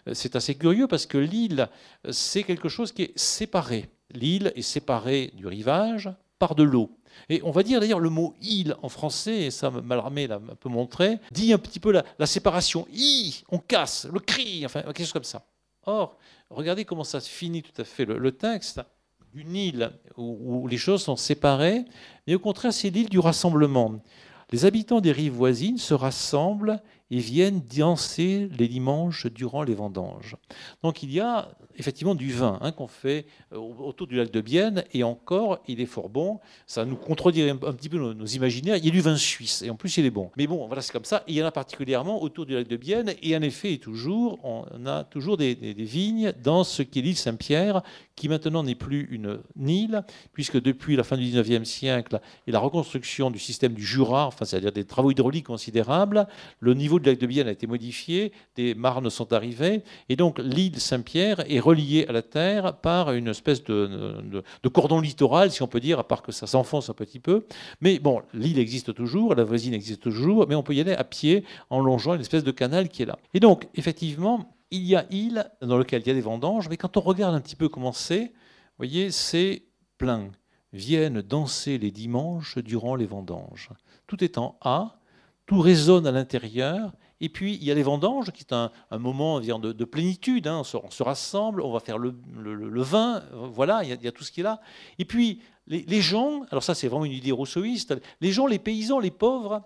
Euh, c'est assez curieux parce que l'île, c'est quelque chose qui est séparé. L'île est séparée du rivage par de l'eau. Et on va dire d'ailleurs le mot île en français, et ça Mallarmé l'a un peu montré, dit un petit peu la, séparation. I, on casse, le cri, enfin quelque chose comme ça. Or, regardez comment ça finit tout à fait le, texte d'une île où, les choses sont séparées, mais au contraire, c'est l'île du rassemblement. Les habitants des rives voisines se rassemblent et viennent danser les dimanches durant les vendanges. Donc il y a effectivement du vin hein, qu'on fait euh, autour du lac de Bienne, et encore, il est fort bon. Ça nous contredirait un, petit peu nos, imaginaires. Il y a du vin suisse, et en plus, il est bon. Mais bon, voilà, c'est comme ça. il y en a particulièrement autour du lac de Bienne, et en effet, toujours, on a toujours des, vignes dans ce qu'est l'île Saint-Pierre, qui maintenant n'est plus une île, puisque depuis la fin du 19e siècle et la reconstruction du système du Jura, enfin, c'est-à-dire des travaux hydrauliques considérables, le niveau du lac de Bienne a été modifié, des marnes sont arrivées, et donc l'île Saint-Pierre est reliée à la terre par une espèce de, cordon littoral, si on peut dire, à part que ça s'enfonce un petit peu. Mais bon, l'île existe toujours, la voisine existe toujours, mais on peut y aller à pied en longeant une espèce de canal qui est là. Et donc, effectivement, il y a île dans lequel il y a des vendanges, mais quand on regarde un petit peu comment c'est, vous voyez, c'est plein. Viennent danser les dimanches durant les vendanges. Tout est en A, tout résonne à l'intérieur, et puis, il y a les vendanges, qui est un, moment de, de plénitude. Hein. On, se, rassemble, on va faire le, vin, voilà, il y, a, tout ce qui est là. Et puis, les, gens, alors ça, c'est vraiment une idée rousseauiste, les gens, les paysans, les pauvres,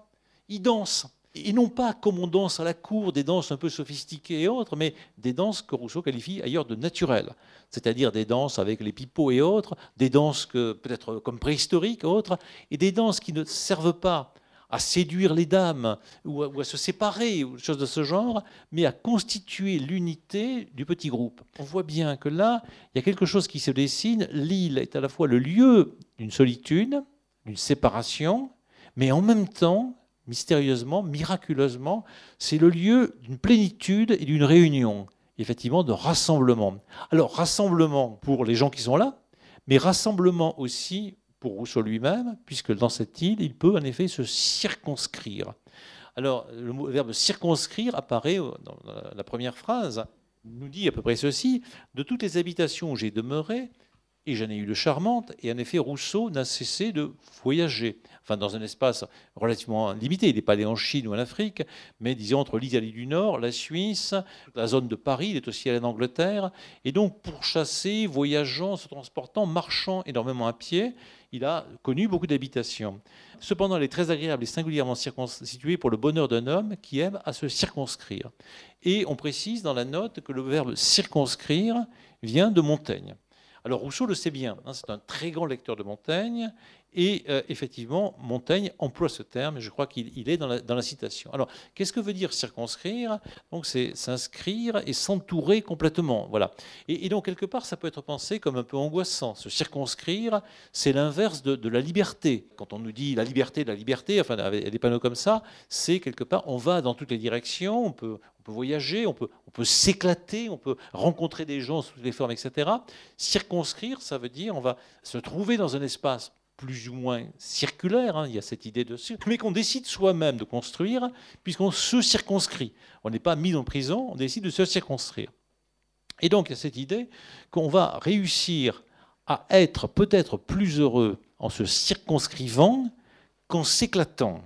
ils dansent. Et non pas comme on danse à la cour, des danses un peu sophistiquées et autres, mais des danses que Rousseau qualifie ailleurs de naturelles. C'est-à-dire des danses avec les pipeaux et autres, des danses peut-être comme préhistoriques et autres, et des danses qui ne servent pas à séduire les dames ou à, se séparer, ou choses de ce genre, mais à constituer l'unité du petit groupe. On voit bien que là, il y a quelque chose qui se dessine. L'île est à la fois le lieu d'une solitude, d'une séparation, mais en même temps, mystérieusement, miraculeusement, c'est le lieu d'une plénitude et d'une réunion, effectivement de rassemblement. Alors rassemblement pour les gens qui sont là, mais rassemblement aussi Rousseau lui-même, puisque dans cette île, il peut en effet se circonscrire. Alors, le verbe circonscrire apparaît dans la première phrase, nous dit à peu près ceci De toutes les habitations où j'ai demeuré, et j'en ai eu de charmantes, et en effet, Rousseau n'a cessé de voyager, enfin dans un espace relativement limité. Il n'est pas allé en Chine ou en Afrique, mais disons entre l'Italie du Nord, la Suisse, la zone de Paris, il est aussi allé en Angleterre, et donc pour chasser, voyageant, se transportant, marchant énormément à pied, il a connu beaucoup d'habitations. Cependant, elle est très agréable et singulièrement située pour le bonheur d'un homme qui aime à se circonscrire. Et on précise dans la note que le verbe circonscrire vient de Montaigne. Alors Rousseau le sait bien, hein, c'est un très grand lecteur de Montaigne, et euh, effectivement, Montaigne emploie ce terme, et je crois qu'il est dans la, citation. Alors, qu'est-ce que veut dire circonscrire? Donc, c'est s'inscrire et s'entourer complètement. Voilà. Et, donc, quelque part, ça peut être pensé comme un peu angoissant. Se circonscrire, c'est l'inverse de, la liberté. Quand on nous dit la liberté, la liberté, enfin, avec des panneaux comme ça, c'est quelque part, on va dans toutes les directions, on peut, on peut voyager, on peut, on peut s'éclater, on peut rencontrer des gens sous toutes les formes, etc. Circonscrire, ça veut dire on va se trouver dans un espace plus ou moins circulaire, hein, il y a cette idée de mais qu'on décide soi-même de construire, puisqu'on se circonscrit. On n'est pas mis en prison, on décide de se circonscrire. Et donc il y a cette idée qu'on va réussir à être peut-être plus heureux en se circonscrivant qu'en s'éclatant.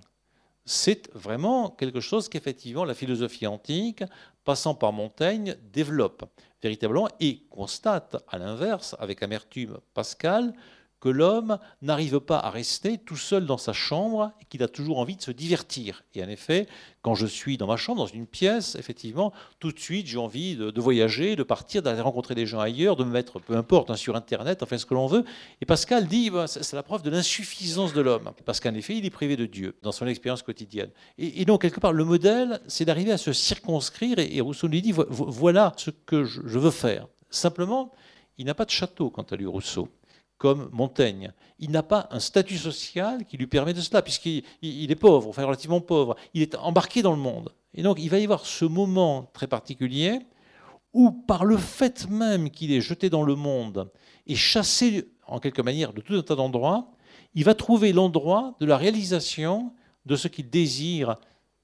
C'est vraiment quelque chose qu'effectivement la philosophie antique, passant par Montaigne, développe véritablement et constate à l'inverse, avec amertume Pascal, que l'homme n'arrive pas à rester tout seul dans sa chambre et qu'il a toujours envie de se divertir. Et en effet, quand je suis dans ma chambre, dans une pièce, effectivement, tout de suite, j'ai envie de, voyager, de partir, d'aller rencontrer des gens ailleurs, de me mettre, peu importe, hein, sur Internet, enfin ce que l'on veut. Et Pascal dit, bah, c'est la preuve de l'insuffisance de l'homme, parce qu'en effet, il est privé de Dieu dans son expérience quotidienne. Et, donc, quelque part, le modèle, c'est d'arriver à se circonscrire, et, Rousseau lui dit, voilà ce que je veux faire. Simplement, il n'a pas de château quant à lui, Rousseau comme Montaigne. Il n'a pas un statut social qui lui permet de cela, puisqu'il est pauvre, enfin relativement pauvre. Il est embarqué dans le monde. Et donc il va y avoir ce moment très particulier où, par le fait même qu'il est jeté dans le monde et chassé en quelque manière de tout un tas d'endroits, il va trouver l'endroit de la réalisation de ce qu'il désire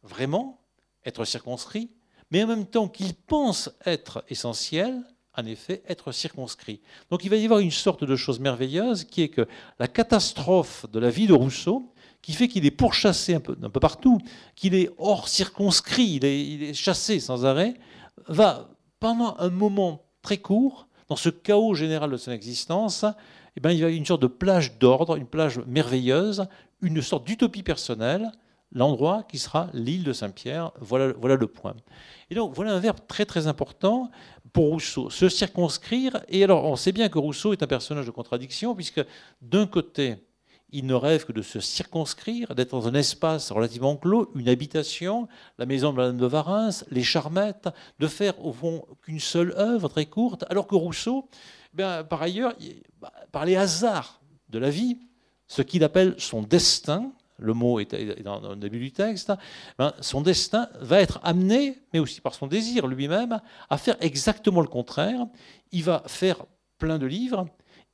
vraiment, être circonscrit, mais en même temps qu'il pense être essentiel, en effet, être circonscrit. Donc il va y avoir une sorte de chose merveilleuse qui est que la catastrophe de la vie de Rousseau, qui fait qu'il est pourchassé un peu, un peu partout, qu'il est hors circonscrit, il est, chassé sans arrêt, va, pendant un moment très court, dans ce chaos général de son existence, eh bien, il y a une sorte de plage d'ordre, une plage merveilleuse, une sorte d'utopie personnelle, l'endroit qui sera l'île de Saint-Pierre. Voilà le point. Et donc, voilà un verbe très très important pour Rousseau, se circonscrire. Et alors, on sait bien que Rousseau est un personnage de contradiction, puisque d'un côté, il ne rêve que de se circonscrire, d'être dans un espace relativement clos, une habitation, la maison de Madame de Varins, les charmettes, de faire au fond qu'une seule œuvre très courte, alors que Rousseau, bien, par ailleurs, bah, par les hasards de la vie, ce qu'il appelle son destin, le mot est dans le début du texte, ben, son destin va être amené, mais aussi par son désir lui-même, à faire exactement le contraire. Il va faire plein de livres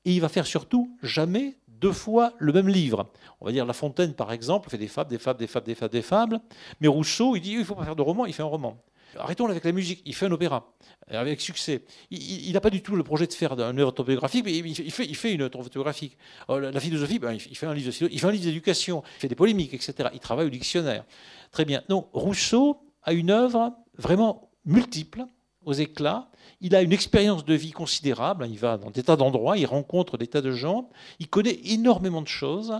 et il va faire surtout jamais deux fois le même livre. On va dire La Fontaine, par exemple, fait des fables, des fables, des fables, des fables, des fables. Mais Rousseau, il dit il ne faut pas faire de roman, il fait un roman. Arrêtons avec la musique, il fait un opéra, avec succès. Il n'a pas du tout le projet de faire une œuvre autobiographique, mais il fait, une œuvre autobiographique. Euh, la philosophie, ben, il fait un livre il fait un livre d'éducation, il fait des polémiques, etc. Il travaille au dictionnaire. Très bien. Donc Rousseau a une œuvre vraiment multiple, aux éclats. Il a une expérience de vie considérable. Il va dans des tas d'endroits, il rencontre des tas de gens, il connaît énormément de choses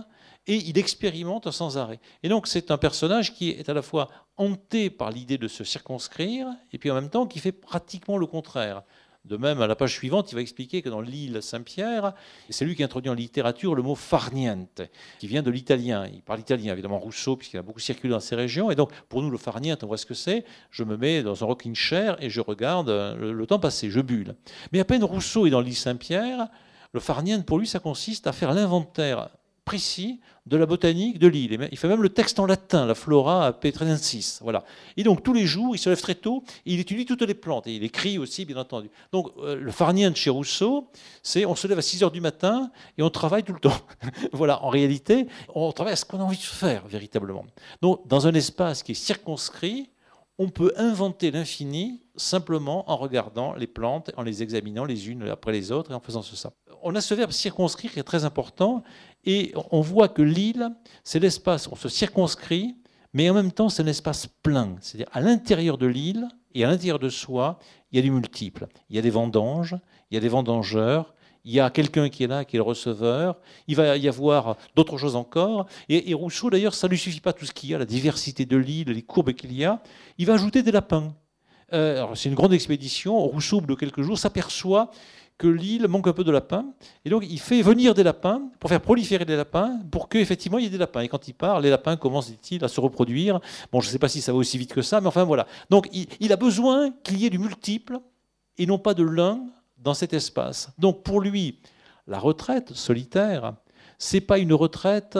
et il expérimente sans arrêt. Et donc c'est un personnage qui est à la fois hanté par l'idée de se circonscrire et puis en même temps qui fait pratiquement le contraire. De même, à la page suivante, il va expliquer que dans l'île Saint-Pierre, c'est lui qui introduit en littérature le mot farniente, qui vient de l'italien. Il parle italien, évidemment, Rousseau, puisqu'il a beaucoup circulé dans ces régions. Et donc, pour nous, le farniente, on voit ce que c'est. Je me mets dans un rocking chair et je regarde le, le temps passer, je bulle. Mais à peine Rousseau est dans l'île Saint-Pierre, le farniente, pour lui, ça consiste à faire l'inventaire précis de la botanique de l'île. Il fait même le texte en latin, la flora petrensis. Voilà. Et donc tous les jours, il se lève très tôt, il étudie toutes les plantes, et il écrit aussi, bien entendu. Donc euh, le farnien de chez Rousseau, c'est on se lève à 6 heures du matin et on travaille tout le temps. voilà, en réalité, on travaille à ce qu'on a envie de faire, véritablement. Donc dans un espace qui est circonscrit, on peut inventer l'infini simplement en regardant les plantes, en les examinant les unes après les autres et en faisant ça. On a ce verbe circonscrire qui est très important et on voit que l'île, c'est l'espace, on se circonscrit, mais en même temps c'est un espace plein. C'est-à-dire à, l'intérieur de l'île et à l'intérieur de soi, il y a du multiple. Il y a des vendanges, il y a des vendangeurs, il y a quelqu'un qui est là, qui est le receveur, il va y avoir d'autres choses encore. Et, Rousseau, d'ailleurs, ça ne lui suffit pas tout ce qu'il y a, la diversité de l'île, les courbes qu'il y a, il va ajouter des lapins. Euh, c'est une grande expédition. Rousseau, de quelques jours, s'aperçoit que l'île manque un peu de lapins. Et donc, il fait venir des lapins pour faire proliférer des lapins, pour qu'effectivement, il y ait des lapins. Et quand il part, les lapins commencent, dit-il, à se reproduire. Bon, je ne sais pas si ça va aussi vite que ça, mais enfin, voilà. Donc, il, il a besoin qu'il y ait du multiple et non pas de l'un dans cet espace. Donc, pour lui, la retraite solitaire, c'est pas une retraite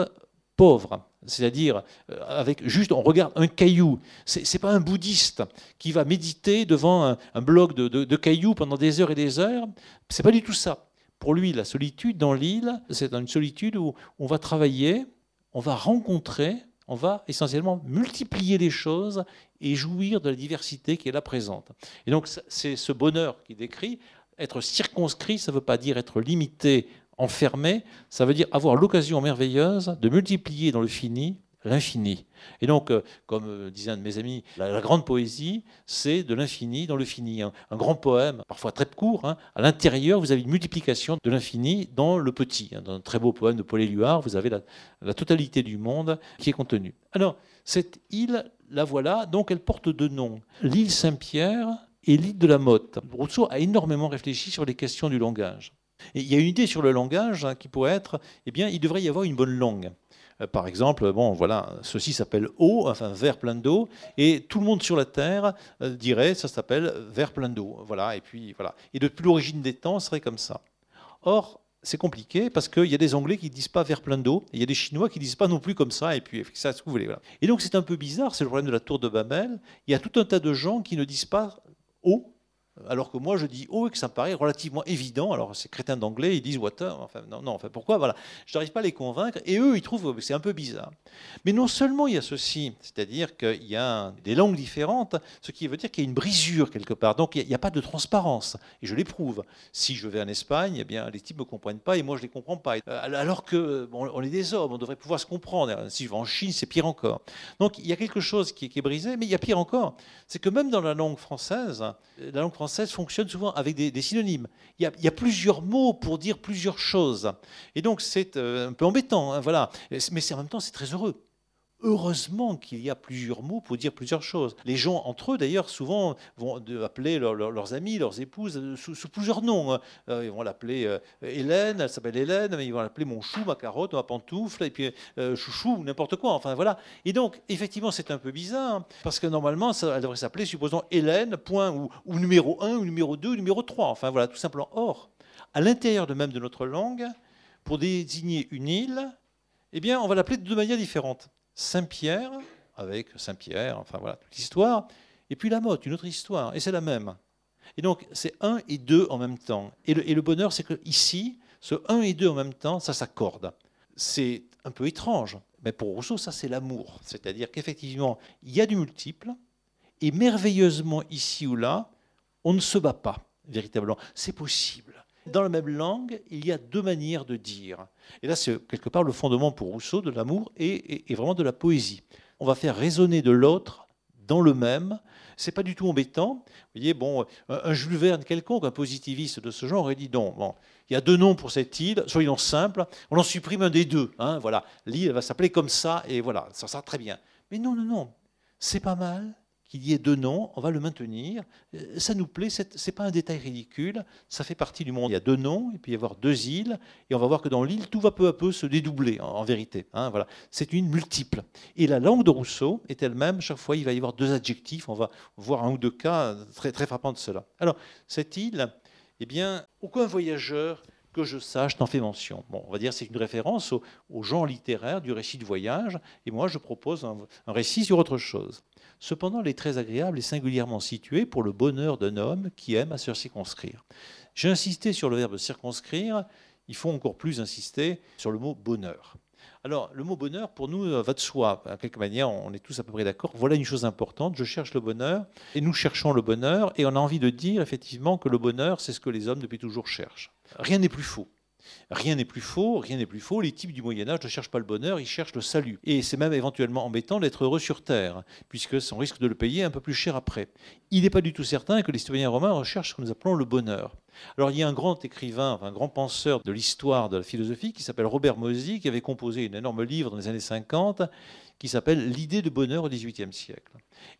pauvre c'est-à-dire euh, avec juste on regarde un caillou. C'est n'est pas un bouddhiste qui va méditer devant un, bloc de, cailloux pendant des heures et des heures. C'est pas du tout ça. Pour lui, la solitude dans l'île, c'est une solitude où on va travailler, on va rencontrer, on va essentiellement multiplier les choses et jouir de la diversité qui est là présente. Et donc c'est ce bonheur qu'il décrit. Être circonscrit, ça ne veut pas dire être limité enfermé, ça veut dire avoir l'occasion merveilleuse de multiplier dans le fini l'infini. Et donc, euh, comme euh, disait un de mes amis, la, grande poésie, c'est de l'infini dans le fini. Un, grand poème, parfois très court, hein, à l'intérieur, vous avez une multiplication de l'infini dans le petit. Hein. Dans un très beau poème de Paul Éluard, vous avez la, la, totalité du monde qui est contenue. Alors, cette île, la voilà, donc elle porte deux noms. L'île Saint-Pierre et l'île de la Motte. Rousseau a énormément réfléchi sur les questions du langage il y a une idée sur le langage hein, qui pourrait être, eh bien, il devrait y avoir une bonne langue. Euh, par exemple, bon, voilà, ceci s'appelle eau, enfin verre plein d'eau, et tout le monde sur la terre euh, dirait, ça s'appelle verre plein d'eau. Voilà, et puis voilà. Et depuis l'origine des temps, serait comme ça. Or, c'est compliqué parce qu'il y a des Anglais qui ne disent pas verre plein d'eau, et il y a des Chinois qui ne disent pas non plus comme ça, et puis ça, ce que vous voulez. Et donc c'est un peu bizarre, c'est le problème de la tour de Babel. Il y a tout un tas de gens qui ne disent pas eau, alors que moi je dis oh et que ça me paraît relativement évident. Alors ces crétins d'anglais ils disent water, enfin non, non, enfin pourquoi? Voilà, je n'arrive pas à les convaincre et eux ils trouvent que c'est un peu bizarre. Mais non seulement il y a ceci, c'est-à-dire qu'il y a des langues différentes, ce qui veut dire qu'il y a une brisure quelque part. Donc il n'y a, pas de transparence et je l'éprouve. Si je vais en Espagne, eh bien les types me comprennent pas et moi je les comprends pas. Euh, alors que bon, on est des hommes, on devrait pouvoir se comprendre. Si je vais en Chine, c'est pire encore. Donc il y a quelque chose qui est, brisé, mais il y a pire encore, c'est que même dans la langue française, la langue française fonctionne souvent avec des, synonymes. Il y, a, plusieurs mots pour dire plusieurs choses. Et donc c'est euh, un peu embêtant, hein, voilà. Mais en même temps, c'est très heureux. Heureusement qu'il y a plusieurs mots pour dire plusieurs choses. Les gens, entre eux, d'ailleurs, souvent vont appeler leurs amis, leurs épouses euh, sous, plusieurs noms. Hein. Euh, ils vont l'appeler euh, Hélène, elle s'appelle Hélène, mais ils vont l'appeler mon chou, ma carotte, ma pantoufle, et puis chouchou, ou n'importe quoi. Enfin, voilà. Et donc, effectivement, c'est un peu bizarre, hein, parce que normalement, ça, elle devrait s'appeler, supposons, Hélène, point, ou, ou, numéro 1, ou numéro 2, ou numéro 3. Enfin, voilà, tout simplement. Or, à l'intérieur de même de notre langue, pour désigner une île, eh bien, on va l'appeler de deux manières différentes. Saint-Pierre, avec Saint-Pierre, enfin voilà, toute l'histoire, et puis la motte, une autre histoire, et c'est la même. Et donc, c'est un et deux en même temps. Et le, bonheur, c'est que ici, ce un et deux en même temps, ça s'accorde. C'est un peu étrange, mais pour Rousseau, ça c'est l'amour. C'est-à-dire qu'effectivement, il y a du multiple, et merveilleusement, ici ou là, on ne se bat pas, véritablement. C'est possible. Dans la même langue, il y a deux manières de dire. Et là, c'est quelque part le fondement pour Rousseau de l'amour et, vraiment de la poésie. On va faire résonner de l'autre dans le même. C'est pas du tout embêtant. Vous voyez, bon, un, Jules Verne quelconque, un positiviste de ce genre, aurait dit non, bon, il y a deux noms pour cette île, soyons simples, on en supprime un des deux. Hein, voilà, l'île va s'appeler comme ça et voilà, ça sera très bien. Mais non, non, non, c'est pas mal, qu'il y ait deux noms, on va le maintenir. Euh, ça nous plaît, ce n'est pas un détail ridicule, ça fait partie du monde. Il y a deux noms, et puis il y avoir deux îles, et on va voir que dans l'île, tout va peu à peu se dédoubler, en, vérité. Hein, voilà. C'est une multiple. Et la langue de Rousseau est elle-même, chaque fois, il va y avoir deux adjectifs, on va voir un ou deux cas très, très frappants de cela. Alors, cette île, eh bien, aucun voyageur que je sache n'en fait mention. Bon, on va dire c'est une référence au, genre littéraire du récit de voyage, et moi je propose un récit sur autre chose. Cependant, elle est très agréable et singulièrement située pour le bonheur d'un homme qui aime à se circonscrire. J'ai insisté sur le verbe circonscrire, il faut encore plus insister sur le mot bonheur. Alors, le mot bonheur, pour nous, euh, va de soi. De quelque manière, on est tous à peu près d'accord. Voilà une chose importante. Je cherche le bonheur et nous cherchons le bonheur et on a envie de dire effectivement que le bonheur, c'est ce que les hommes depuis toujours cherchent. Rien n'est plus faux. Rien n'est plus faux, rien n'est plus faux. Les types du Moyen Âge ne cherchent pas le bonheur, ils cherchent le salut. Et c'est même éventuellement embêtant d'être heureux sur Terre, puisque on risque de le payer un peu plus cher après. Il n'est pas du tout certain que les citoyens romains recherchent ce que nous appelons le bonheur. Alors il y a un grand écrivain, un grand penseur de l'histoire de la philosophie qui s'appelle Robert Mozy, qui avait composé un énorme livre dans les années 50 qui s'appelle L'idée de bonheur au XVIIIe siècle.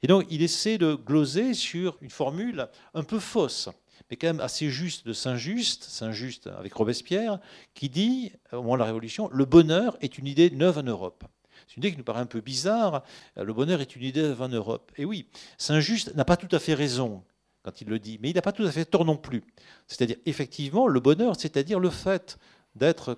Et donc il essaie de gloser sur une formule un peu fausse mais quand même assez juste de Saint-Just, Saint-Just avec Robespierre, qui dit, au moment de la Révolution, le bonheur est une idée neuve en Europe. C'est une idée qui nous paraît un peu bizarre. Le bonheur est une idée neuve en Europe. Et oui, Saint-Just n'a pas tout à fait raison quand il le dit, mais il n'a pas tout à fait tort non plus. C'est-à-dire, effectivement, le bonheur, c'est-à-dire le fait d'être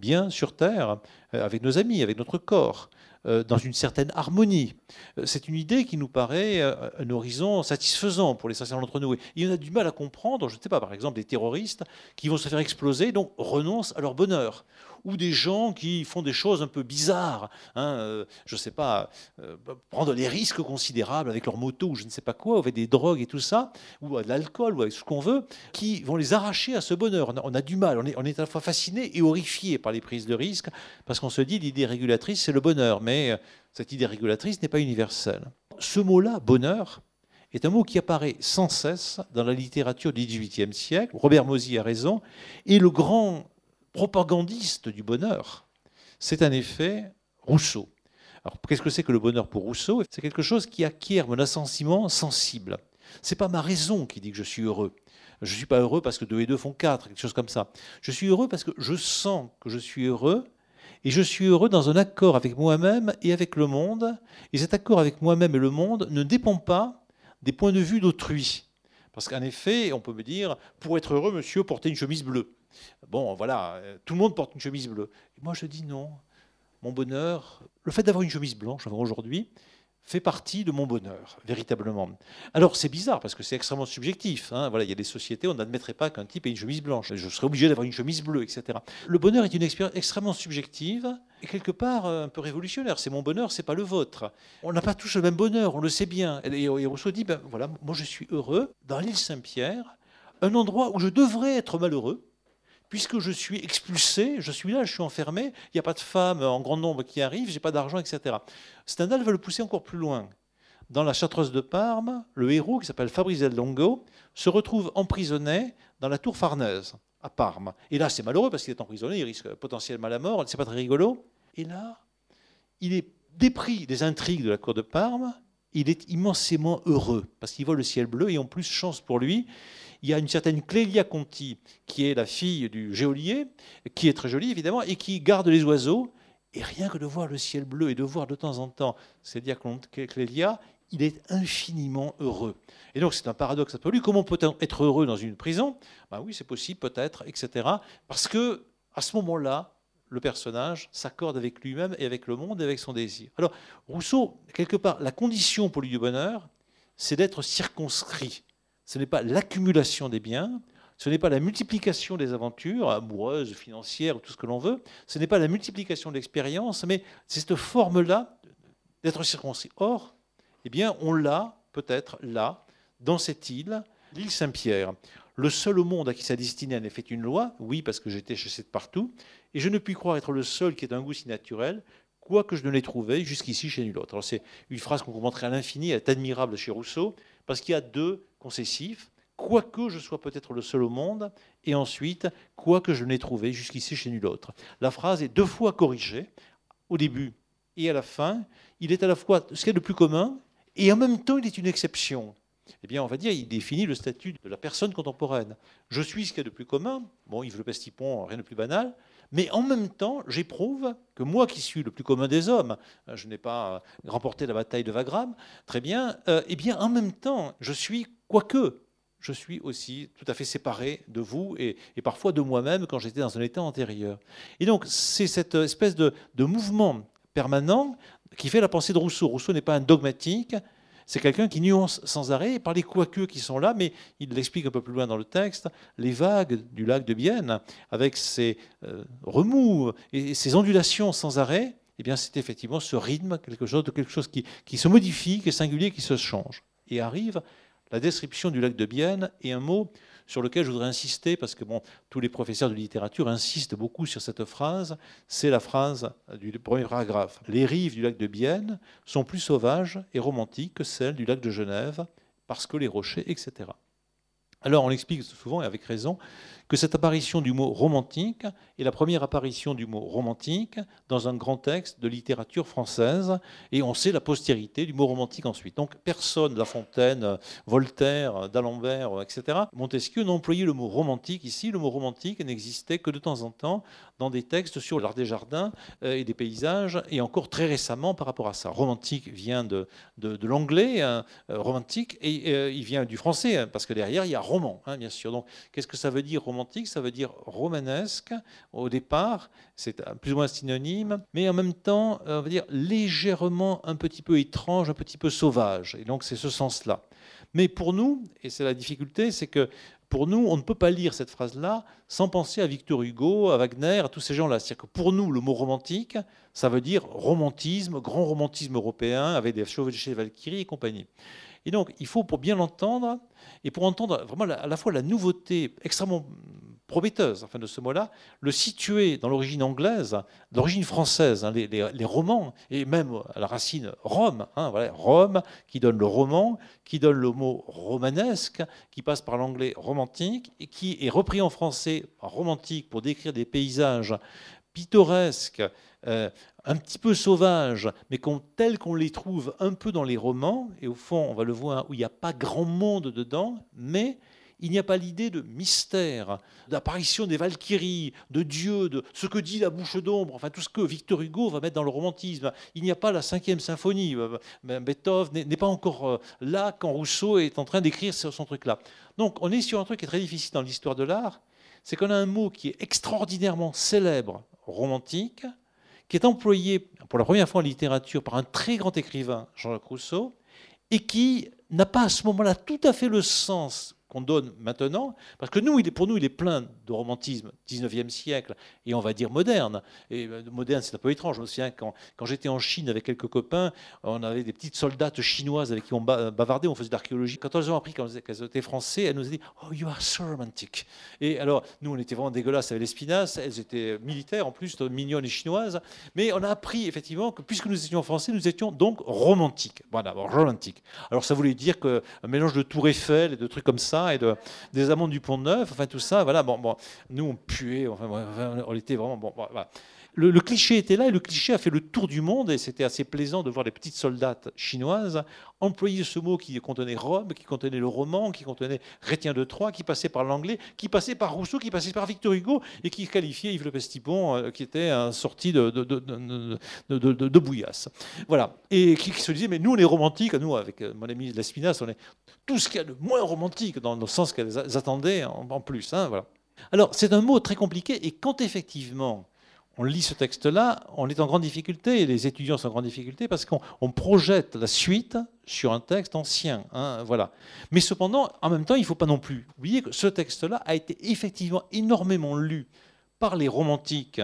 bien sur Terre, euh, avec nos amis, avec notre corps, euh, dans une certaine harmonie. Euh, c'est une idée qui nous paraît un horizon satisfaisant pour l'essentiel d'entre nous. Et en a du mal à comprendre, je ne sais pas, par exemple, des terroristes qui vont se faire exploser, donc renoncent à leur bonheur ou des gens qui font des choses un peu bizarres, hein, euh, je ne sais pas, euh, prendre des risques considérables avec leur moto ou je ne sais pas quoi, avec des drogues et tout ça, ou de l'alcool, ou avec ce qu'on veut, qui vont les arracher à ce bonheur. On a, du mal, on est, à la fois fasciné et horrifié par les prises de risques, parce qu'on se dit l'idée régulatrice, c'est le bonheur, mais euh, cette idée régulatrice n'est pas universelle. Ce mot-là, bonheur, est un mot qui apparaît sans cesse dans la littérature du XVIIIe siècle. Robert Mozy a raison. Et le grand propagandiste du bonheur, c'est en effet Rousseau. Alors, qu'est-ce que c'est que le bonheur pour Rousseau? C'est quelque chose qui acquiert mon assentiment sensible. C'est pas ma raison qui dit que je suis heureux. Je ne suis pas heureux parce que deux et deux font quatre, quelque chose comme ça. Je suis heureux parce que je sens que je suis heureux et je suis heureux dans un accord avec moi-même et avec le monde. Et cet accord avec moi-même et le monde ne dépend pas des points de vue d'autrui. Parce qu'en effet, on peut me dire, pour être heureux, monsieur, portez une chemise bleue. Bon, voilà, euh, tout le monde porte une chemise bleue. Et moi, je dis non. Mon bonheur, le fait d'avoir une chemise blanche aujourd'hui, fait partie de mon bonheur, véritablement. Alors c'est bizarre parce que c'est extrêmement subjectif. Hein. Voilà, il y a des sociétés, on n'admettrait pas qu'un type ait une chemise blanche. Je serais obligé d'avoir une chemise bleue, etc. Le bonheur est une expérience extrêmement subjective et quelque part euh, un peu révolutionnaire. C'est mon bonheur, c'est pas le vôtre. On n'a pas tous le même bonheur, on le sait bien. Et Rousseau dit, ben voilà, moi je suis heureux dans l'île Saint-Pierre, un endroit où je devrais être malheureux puisque je suis expulsé, je suis là, je suis enfermé, il n'y a pas de femmes en grand nombre qui arrivent, j'ai pas d'argent, etc. Stendhal veut le pousser encore plus loin. Dans la Chartreuse de Parme, le héros, qui s'appelle Fabrice Longo, se retrouve emprisonné dans la tour Farnèse, à Parme. Et là, c'est malheureux parce qu'il est emprisonné, il risque potentiellement la mort, c'est pas très rigolo. Et là, il est dépris des intrigues de la cour de Parme, il est immensément heureux parce qu'il voit le ciel bleu et en plus, chance pour lui, il y a une certaine Clélia Conti, qui est la fille du geôlier, qui est très jolie évidemment, et qui garde les oiseaux. Et rien que de voir le ciel bleu et de voir de temps en temps c'est-à-dire Clélia, il est infiniment heureux. Et donc c'est un paradoxe lui. Comment peut-on être heureux dans une prison? Ben oui, c'est possible, peut-être, etc. Parce que à ce moment-là, le personnage s'accorde avec lui-même et avec le monde et avec son désir. Alors Rousseau, quelque part, la condition pour lui du bonheur, c'est d'être circonscrit ce n'est pas l'accumulation des biens, ce n'est pas la multiplication des aventures amoureuses, financières, tout ce que l'on veut, ce n'est pas la multiplication de l'expérience, mais c'est cette forme-là d'être circoncis. Or, eh bien, on l'a peut-être là, dans cette île, l'île Saint-Pierre. Le seul au monde à qui ça destinée en effet une loi, oui, parce que j'étais chez cette partout, et je ne puis croire être le seul qui ait un goût si naturel, quoique je ne l'ai trouvé jusqu'ici chez nul autre. C'est une phrase qu'on commenterait à l'infini, elle est admirable chez Rousseau, parce qu'il y a deux concessifs, quoique je sois peut-être le seul au monde, et ensuite, quoique je n'ai trouvé jusqu'ici chez nul autre. La phrase est deux fois corrigée, au début et à la fin. Il est à la fois ce qui est le plus commun, et en même temps, il est une exception. Eh bien, on va dire, il définit le statut de la personne contemporaine. Je suis ce qui est de plus commun. Bon, Yves Le Pestipon, rien de plus banal. Mais en même temps, j'éprouve que moi qui suis le plus commun des hommes, je n'ai pas remporté la bataille de Wagram, très bien, euh, eh bien en même temps, je suis, quoique, je suis aussi tout à fait séparé de vous et, parfois de moi-même quand j'étais dans un état antérieur. Et donc, c'est cette espèce de, mouvement permanent qui fait la pensée de Rousseau. Rousseau n'est pas un dogmatique, c'est quelqu'un qui nuance sans arrêt par les quoique qui sont là, mais il l'explique un peu plus loin dans le texte, les vagues du lac de Bienne, avec ses euh, remous et ses ondulations sans arrêt, eh bien c'est effectivement ce rythme, quelque chose de quelque chose qui, qui se modifie, qui est singulier, qui se change. Et arrive la description du lac de Bienne et un mot sur lequel je voudrais insister, parce que tous les professeurs de littérature insistent beaucoup sur cette phrase, c'est la phrase du premier paragraphe. Les rives du lac de Bienne sont plus sauvages et romantiques que celles du lac de Genève, parce que les rochers, etc. Alors on explique souvent, et avec raison, que cette apparition du mot romantique est la première apparition du mot romantique dans un grand texte de littérature française, et on sait la postérité du mot romantique ensuite. Donc personne, La Fontaine, Voltaire, d'Alembert, etc., Montesquieu n'ont employé le mot romantique ici. Le mot romantique n'existait que de temps en temps dans des textes sur l'art des jardins euh, et des paysages, et encore très récemment par rapport à ça. Romantique vient de, de, l'anglais, hein, euh, romantique, et euh, il vient du français, hein, parce que derrière il y a roman, hein, bien sûr. Donc qu'est-ce que ça veut dire romantique? Ça veut dire romanesque au départ, c'est plus ou moins synonyme, mais en même temps, on va dire légèrement un petit peu étrange, un petit peu sauvage. Et donc c'est ce sens-là. Mais pour nous, et c'est la difficulté, c'est que pour nous, on ne peut pas lire cette phrase-là sans penser à Victor Hugo, à Wagner, à tous ces gens-là. C'est-à-dire que pour nous, le mot romantique, ça veut dire romantisme, grand romantisme européen, avec des chevaliers Valkyrie et compagnie. Et donc, il faut, pour bien l'entendre, et pour entendre vraiment à la fois la nouveauté extrêmement prometteuse de ce mot-là, le situer dans l'origine anglaise, l'origine française, hein, les, romans, et même à la racine Rome, hein, Rome, qui donne le roman, qui donne le mot romanesque, qui passe par l'anglais romantique, et qui est repris en français romantique pour décrire des paysages pittoresques, euh, un petit peu sauvages, mais tels qu'on les trouve un peu dans les romans, et au fond, on va le voir, où il n'y a pas grand monde dedans, mais il n'y a pas l'idée de mystère, d'apparition des Valkyries, de Dieu, de ce que dit la bouche d'ombre, enfin tout ce que Victor Hugo va mettre dans le romantisme. Il n'y a pas la cinquième symphonie. Euh, Beethoven n'est pas encore euh, là quand Rousseau est en train d'écrire son truc-là. Donc on est sur un truc qui est très difficile dans l'histoire de l'art, c'est qu'on a un mot qui est extraordinairement célèbre, romantique, qui est employé pour la première fois en littérature par un très grand écrivain, Jean-Jacques Rousseau, et qui n'a pas à ce moment-là tout à fait le sens qu'on donne maintenant, parce que nous, pour nous, il est plein de romantisme 19e siècle, et on va dire moderne. Et euh, moderne, c'est un peu étrange. Je me souviens, quand, quand j'étais en Chine avec quelques copains, on avait des petites soldates chinoises avec qui on bavardait, on faisait de l'archéologie. Quand elles ont appris qu'elles étaient français, elles nous ont dit « Oh, you are so romantic ». Et alors, nous, on était vraiment dégueulasses avec les spinasses, elles étaient militaires, en plus, mignonnes et chinoises, mais on a appris, effectivement, que puisque nous étions français, nous étions donc romantiques. Voilà, romantiques. Alors, ça voulait dire qu'un mélange de Tour Eiffel et de trucs comme ça, et de, des amandes du Pont Neuf, enfin tout ça, voilà. Bon, bon, nous on puait, enfin, on était vraiment bon. Voilà le, cliché était là et le cliché a fait le tour du monde et c'était assez plaisant de voir les petites soldates chinoises employer ce mot qui contenait Rome, qui contenait le roman, qui contenait Rétien de Troyes, qui passait par l'anglais, qui passait par Rousseau, qui passait par Victor Hugo et qui qualifiait Yves Le Pestipon, euh, qui était un sorti de, de, bouillasse. Voilà. Et qui, se disait, mais nous, on est romantiques, nous, avec euh, mon ami Lespinasse, on est tout ce qu'il y a de moins romantique, dans le sens qu'elles attendaient en, plus. Hein. Alors, c'est un mot très compliqué, et quand effectivement on lit ce texte-là, on est en grande difficulté, et les étudiants sont en grande difficulté, parce qu'on projette la suite sur un texte ancien. Hein, voilà. Mais cependant, en même temps, il ne faut pas non plus oublier que ce texte-là a été effectivement énormément lu par les romantiques,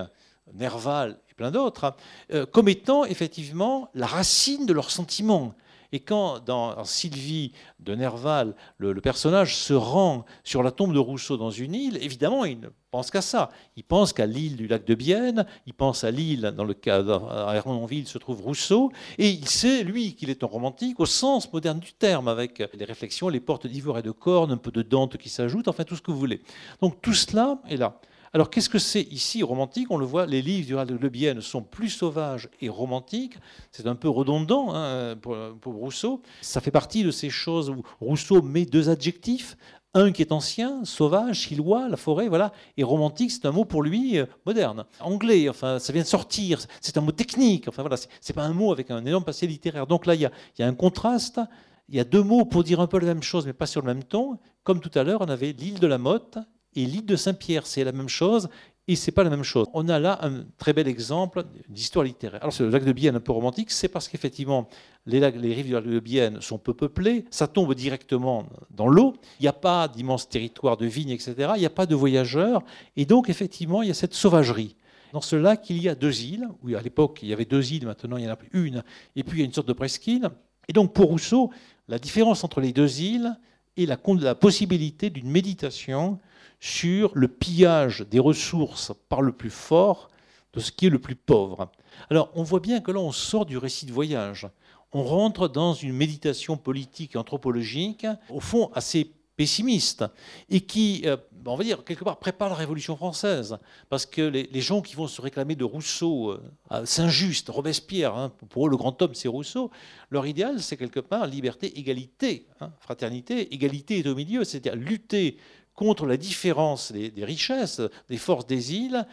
Nerval et plein d'autres, euh, comme étant effectivement la racine de leurs sentiments. Et quand, dans Sylvie de Nerval, le, personnage se rend sur la tombe de Rousseau dans une île, évidemment, il ne pense qu'à ça. Il pense qu'à l'île du lac de Bienne, il pense à l'île dans le à Hermonville se trouve Rousseau, et il sait, lui, qu'il est un romantique au sens moderne du terme, avec les réflexions, les portes d'ivoire et de corne, un peu de dente qui s'ajoutent, enfin tout ce que vous voulez. Donc tout cela est là. Alors qu'est-ce que c'est ici romantique? On le voit, les livres du Ral de Lebienne sont plus sauvages et romantiques. C'est un peu redondant hein, pour, Rousseau. Ça fait partie de ces choses où Rousseau met deux adjectifs. Un qui est ancien, sauvage, silois, la forêt, voilà. Et romantique, c'est un mot pour lui euh, moderne. Anglais, enfin, ça vient de sortir. C'est un mot technique. Enfin voilà, c'est pas un mot avec un énorme passé littéraire. Donc là, il y a un contraste. Il y a deux mots pour dire un peu la même chose, mais pas sur le même ton. Comme tout à l'heure, on avait l'île de la Motte et l'île de Saint-Pierre, c'est la même chose. Et c'est pas la même chose. On a là un très bel exemple d'histoire littéraire. Alors, ce lac de Bienne un peu romantique, c'est parce qu'effectivement, les, rives du lac de Bienne sont peu peuplées, ça tombe directement dans l'eau, il n'y a pas d'immenses territoires de vignes, etc., il n'y a pas de voyageurs, et donc, effectivement, il y a cette sauvagerie. Dans ce lac, il y a deux îles, où à l'époque, il y avait deux îles, maintenant, il y en a une, et puis il y a une sorte de presqu'île. Et donc, pour Rousseau, la différence entre les deux îles est la possibilité d'une méditation sur le pillage des ressources par le plus fort de ce qui est le plus pauvre. Alors on voit bien que là on sort du récit de voyage. On rentre dans une méditation politique et anthropologique, au fond assez pessimiste, et qui, euh, on va dire, quelque part prépare la Révolution française. Parce que les, gens qui vont se réclamer de Rousseau, euh, Saint-Just, Robespierre, hein, pour eux le grand homme c'est Rousseau, leur idéal c'est quelque part liberté, égalité, hein, fraternité, égalité est au milieu, c'est-à-dire lutter contre la différence des, richesses, des forces des îles,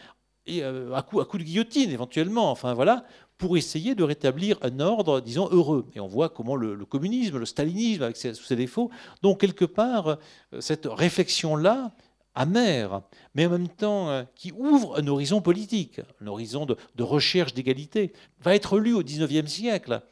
euh, à, coup, de guillotine éventuellement, enfin voilà, pour essayer de rétablir un ordre, disons, heureux. Et on voit comment le, communisme, le stalinisme, avec ses, ses défauts, donc quelque part, euh, cette réflexion-là, amère, mais en même temps euh, qui ouvre un horizon politique, un horizon de, de recherche d'égalité, va être lu au XIXe siècle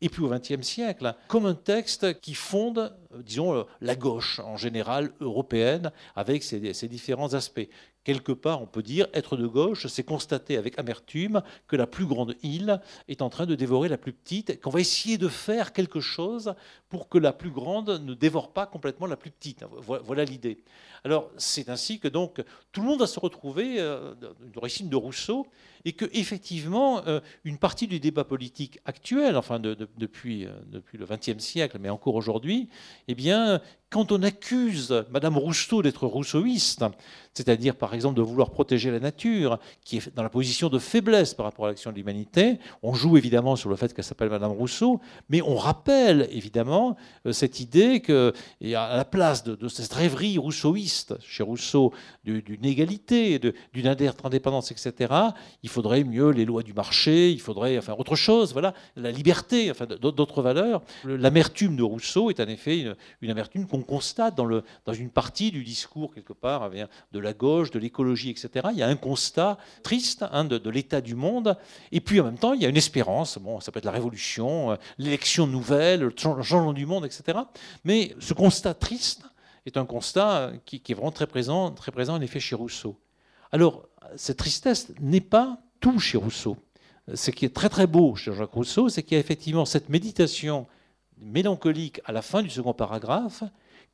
et puis au XXe siècle, comme un texte qui fonde, euh, disons, la gauche en général européenne, avec ses, ses différents aspects. Quelque part, on peut dire, être de gauche, c'est constater avec amertume que la plus grande île est en train de dévorer la plus petite, qu'on va essayer de faire quelque chose pour que la plus grande ne dévore pas complètement la plus petite. Voilà l'idée. Alors, c'est ainsi que donc tout le monde va se retrouver euh, dans le récit de Rousseau et que effectivement euh, une partie du débat politique actuel, enfin depuis, euh, depuis le XXe siècle, mais encore aujourd'hui, eh bien, quand on accuse Madame Rousseau d'être rousseauiste, c'est-à-dire par exemple de vouloir protéger la nature, qui est dans la position de faiblesse par rapport à l'action de l'humanité, on joue évidemment sur le fait qu'elle s'appelle Madame Rousseau, mais on rappelle évidemment euh, cette idée que, à la place de, cette rêverie rousseauiste chez Rousseau d'une égalité, d'une indépendance, etc., il faudrait mieux les lois du marché, il faudrait enfin autre chose, voilà, la liberté, enfin d'autres valeurs. L'amertume de Rousseau est en effet une, amertume qu'on constate dans, le, dans une partie du discours quelque part de la gauche, de l'écologie, etc. Il y a un constat triste hein, de, l'état du monde, et puis en même temps il y a une espérance. Bon, ça peut être la révolution, euh, l'élection nouvelle, le changement du monde, etc. Mais ce constat triste est un constat qui, qui est vraiment très présent, très présent en effet chez Rousseau. Alors, cette tristesse n'est pas tout chez Rousseau. Ce qui est très très beau chez Jacques Rousseau, c'est qu'il y a effectivement cette méditation mélancolique à la fin du second paragraphe,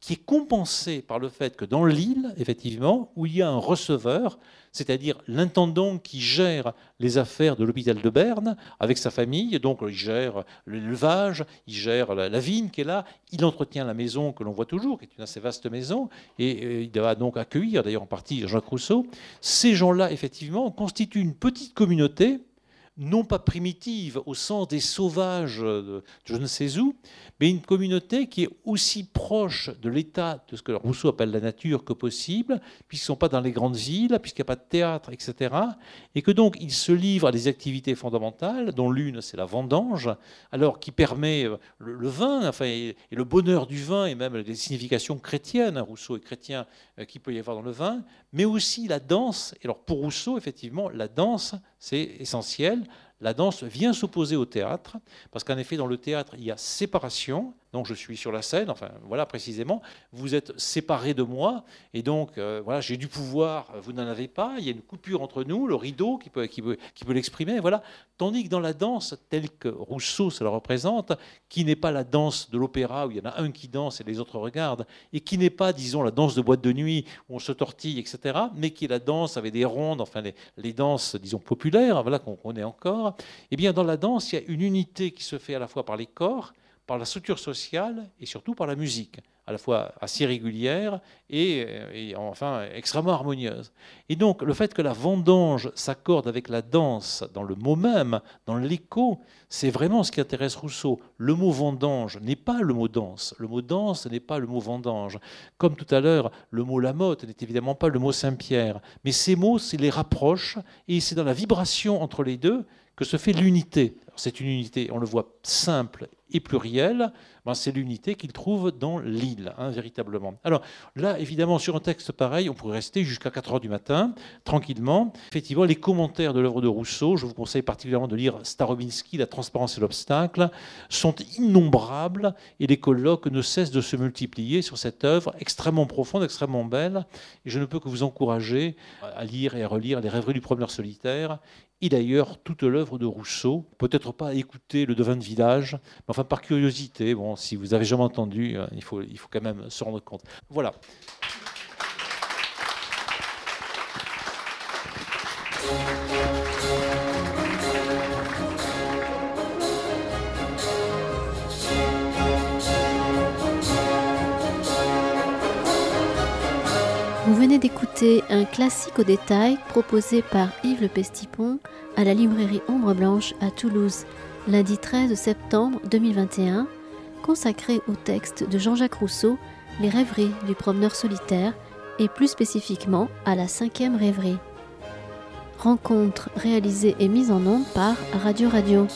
qui est compensée par le fait que dans l'île, effectivement, où il y a un receveur, c'est-à-dire l'intendant qui gère les affaires de l'hôpital de Berne avec sa famille. Donc il gère l'élevage, il gère la, vigne qui est là, il entretient la maison que l'on voit toujours, qui est une assez vaste maison, et euh, il va donc accueillir d'ailleurs en partie Jacques Rousseau. Ces gens-là, effectivement, constituent une petite communauté non pas primitive au sens des sauvages de je ne sais où, mais une communauté qui est aussi proche de l'état de ce que Rousseau appelle la nature que possible, puisqu'ils ne sont pas dans les grandes villes, puisqu'il n'y a pas de théâtre, etc. Et que donc ils se livrent à des activités fondamentales, dont l'une c'est la vendange, alors qui permet euh, le, vin, enfin, et, le bonheur du vin, et même les significations chrétiennes, hein, Rousseau est chrétien, euh, qu'il peut y avoir dans le vin, mais aussi la danse. Et alors pour Rousseau, effectivement, la danse, c'est essentiel la danse vient s'opposer au théâtre, parce qu'en effet, dans le théâtre, il y a séparation, donc je suis sur la scène, enfin voilà précisément, vous êtes séparés de moi, et donc euh, voilà, j'ai du pouvoir, vous n'en avez pas, il y a une coupure entre nous, le rideau qui peut, qui peut, qui peut l'exprimer, voilà. Tandis que dans la danse, telle que Rousseau se la représente, qui n'est pas la danse de l'opéra où il y en a un qui danse et les autres regardent, et qui n'est pas, disons, la danse de boîte de nuit où on se tortille, etc., mais qui est la danse avec des rondes, enfin les, les danses, disons, populaires, voilà, qu'on connaît encore, eh bien dans la danse, il y a une unité qui se fait à la fois par les corps, par la structure sociale et surtout par la musique, à la fois assez régulière et, enfin extrêmement harmonieuse. Et donc le fait que la vendange s'accorde avec la danse dans le mot même, dans l'écho, c'est vraiment ce qui intéresse Rousseau. Le mot vendange n'est pas le mot danse, le mot danse n'est pas le mot vendange. Comme tout à l'heure, le mot Lamotte n'est évidemment pas le mot Saint-Pierre, mais ces mots, c'est les rapproche et c'est dans la vibration entre les deux que se fait l'unité. C'est une unité, on le voit, simple et plurielle, ben c'est l'unité qu'il trouve dans l'île, hein, véritablement. Alors là, évidemment, sur un texte pareil, on pourrait rester jusqu'à 4 heures du matin, tranquillement. Effectivement, les commentaires de l'œuvre de Rousseau, je vous conseille particulièrement de lire Starobinski, La transparence et l'obstacle, sont innombrables et les colloques ne cessent de se multiplier sur cette œuvre extrêmement profonde, extrêmement belle. Et je ne peux que vous encourager à lire et à relire Les rêveries du promeneur solitaire et d'ailleurs toute l'œuvre de Rousseau. Peut-être pas écouter le devin de village, mais enfin par curiosité, bon, si vous avez jamais entendu, euh, il faut, il faut quand même se rendre compte. Voilà. Vous venez d'écouter un classique au détail proposé par Yves Le Pestipon à la librairie Ombre Blanche à Toulouse, lundi 13 septembre 2021, consacré au texte de Jean-Jacques Rousseau, Les rêveries du promeneur solitaire, et plus spécifiquement à la cinquième rêverie. Rencontre réalisée et mise en onde par Radio Radio.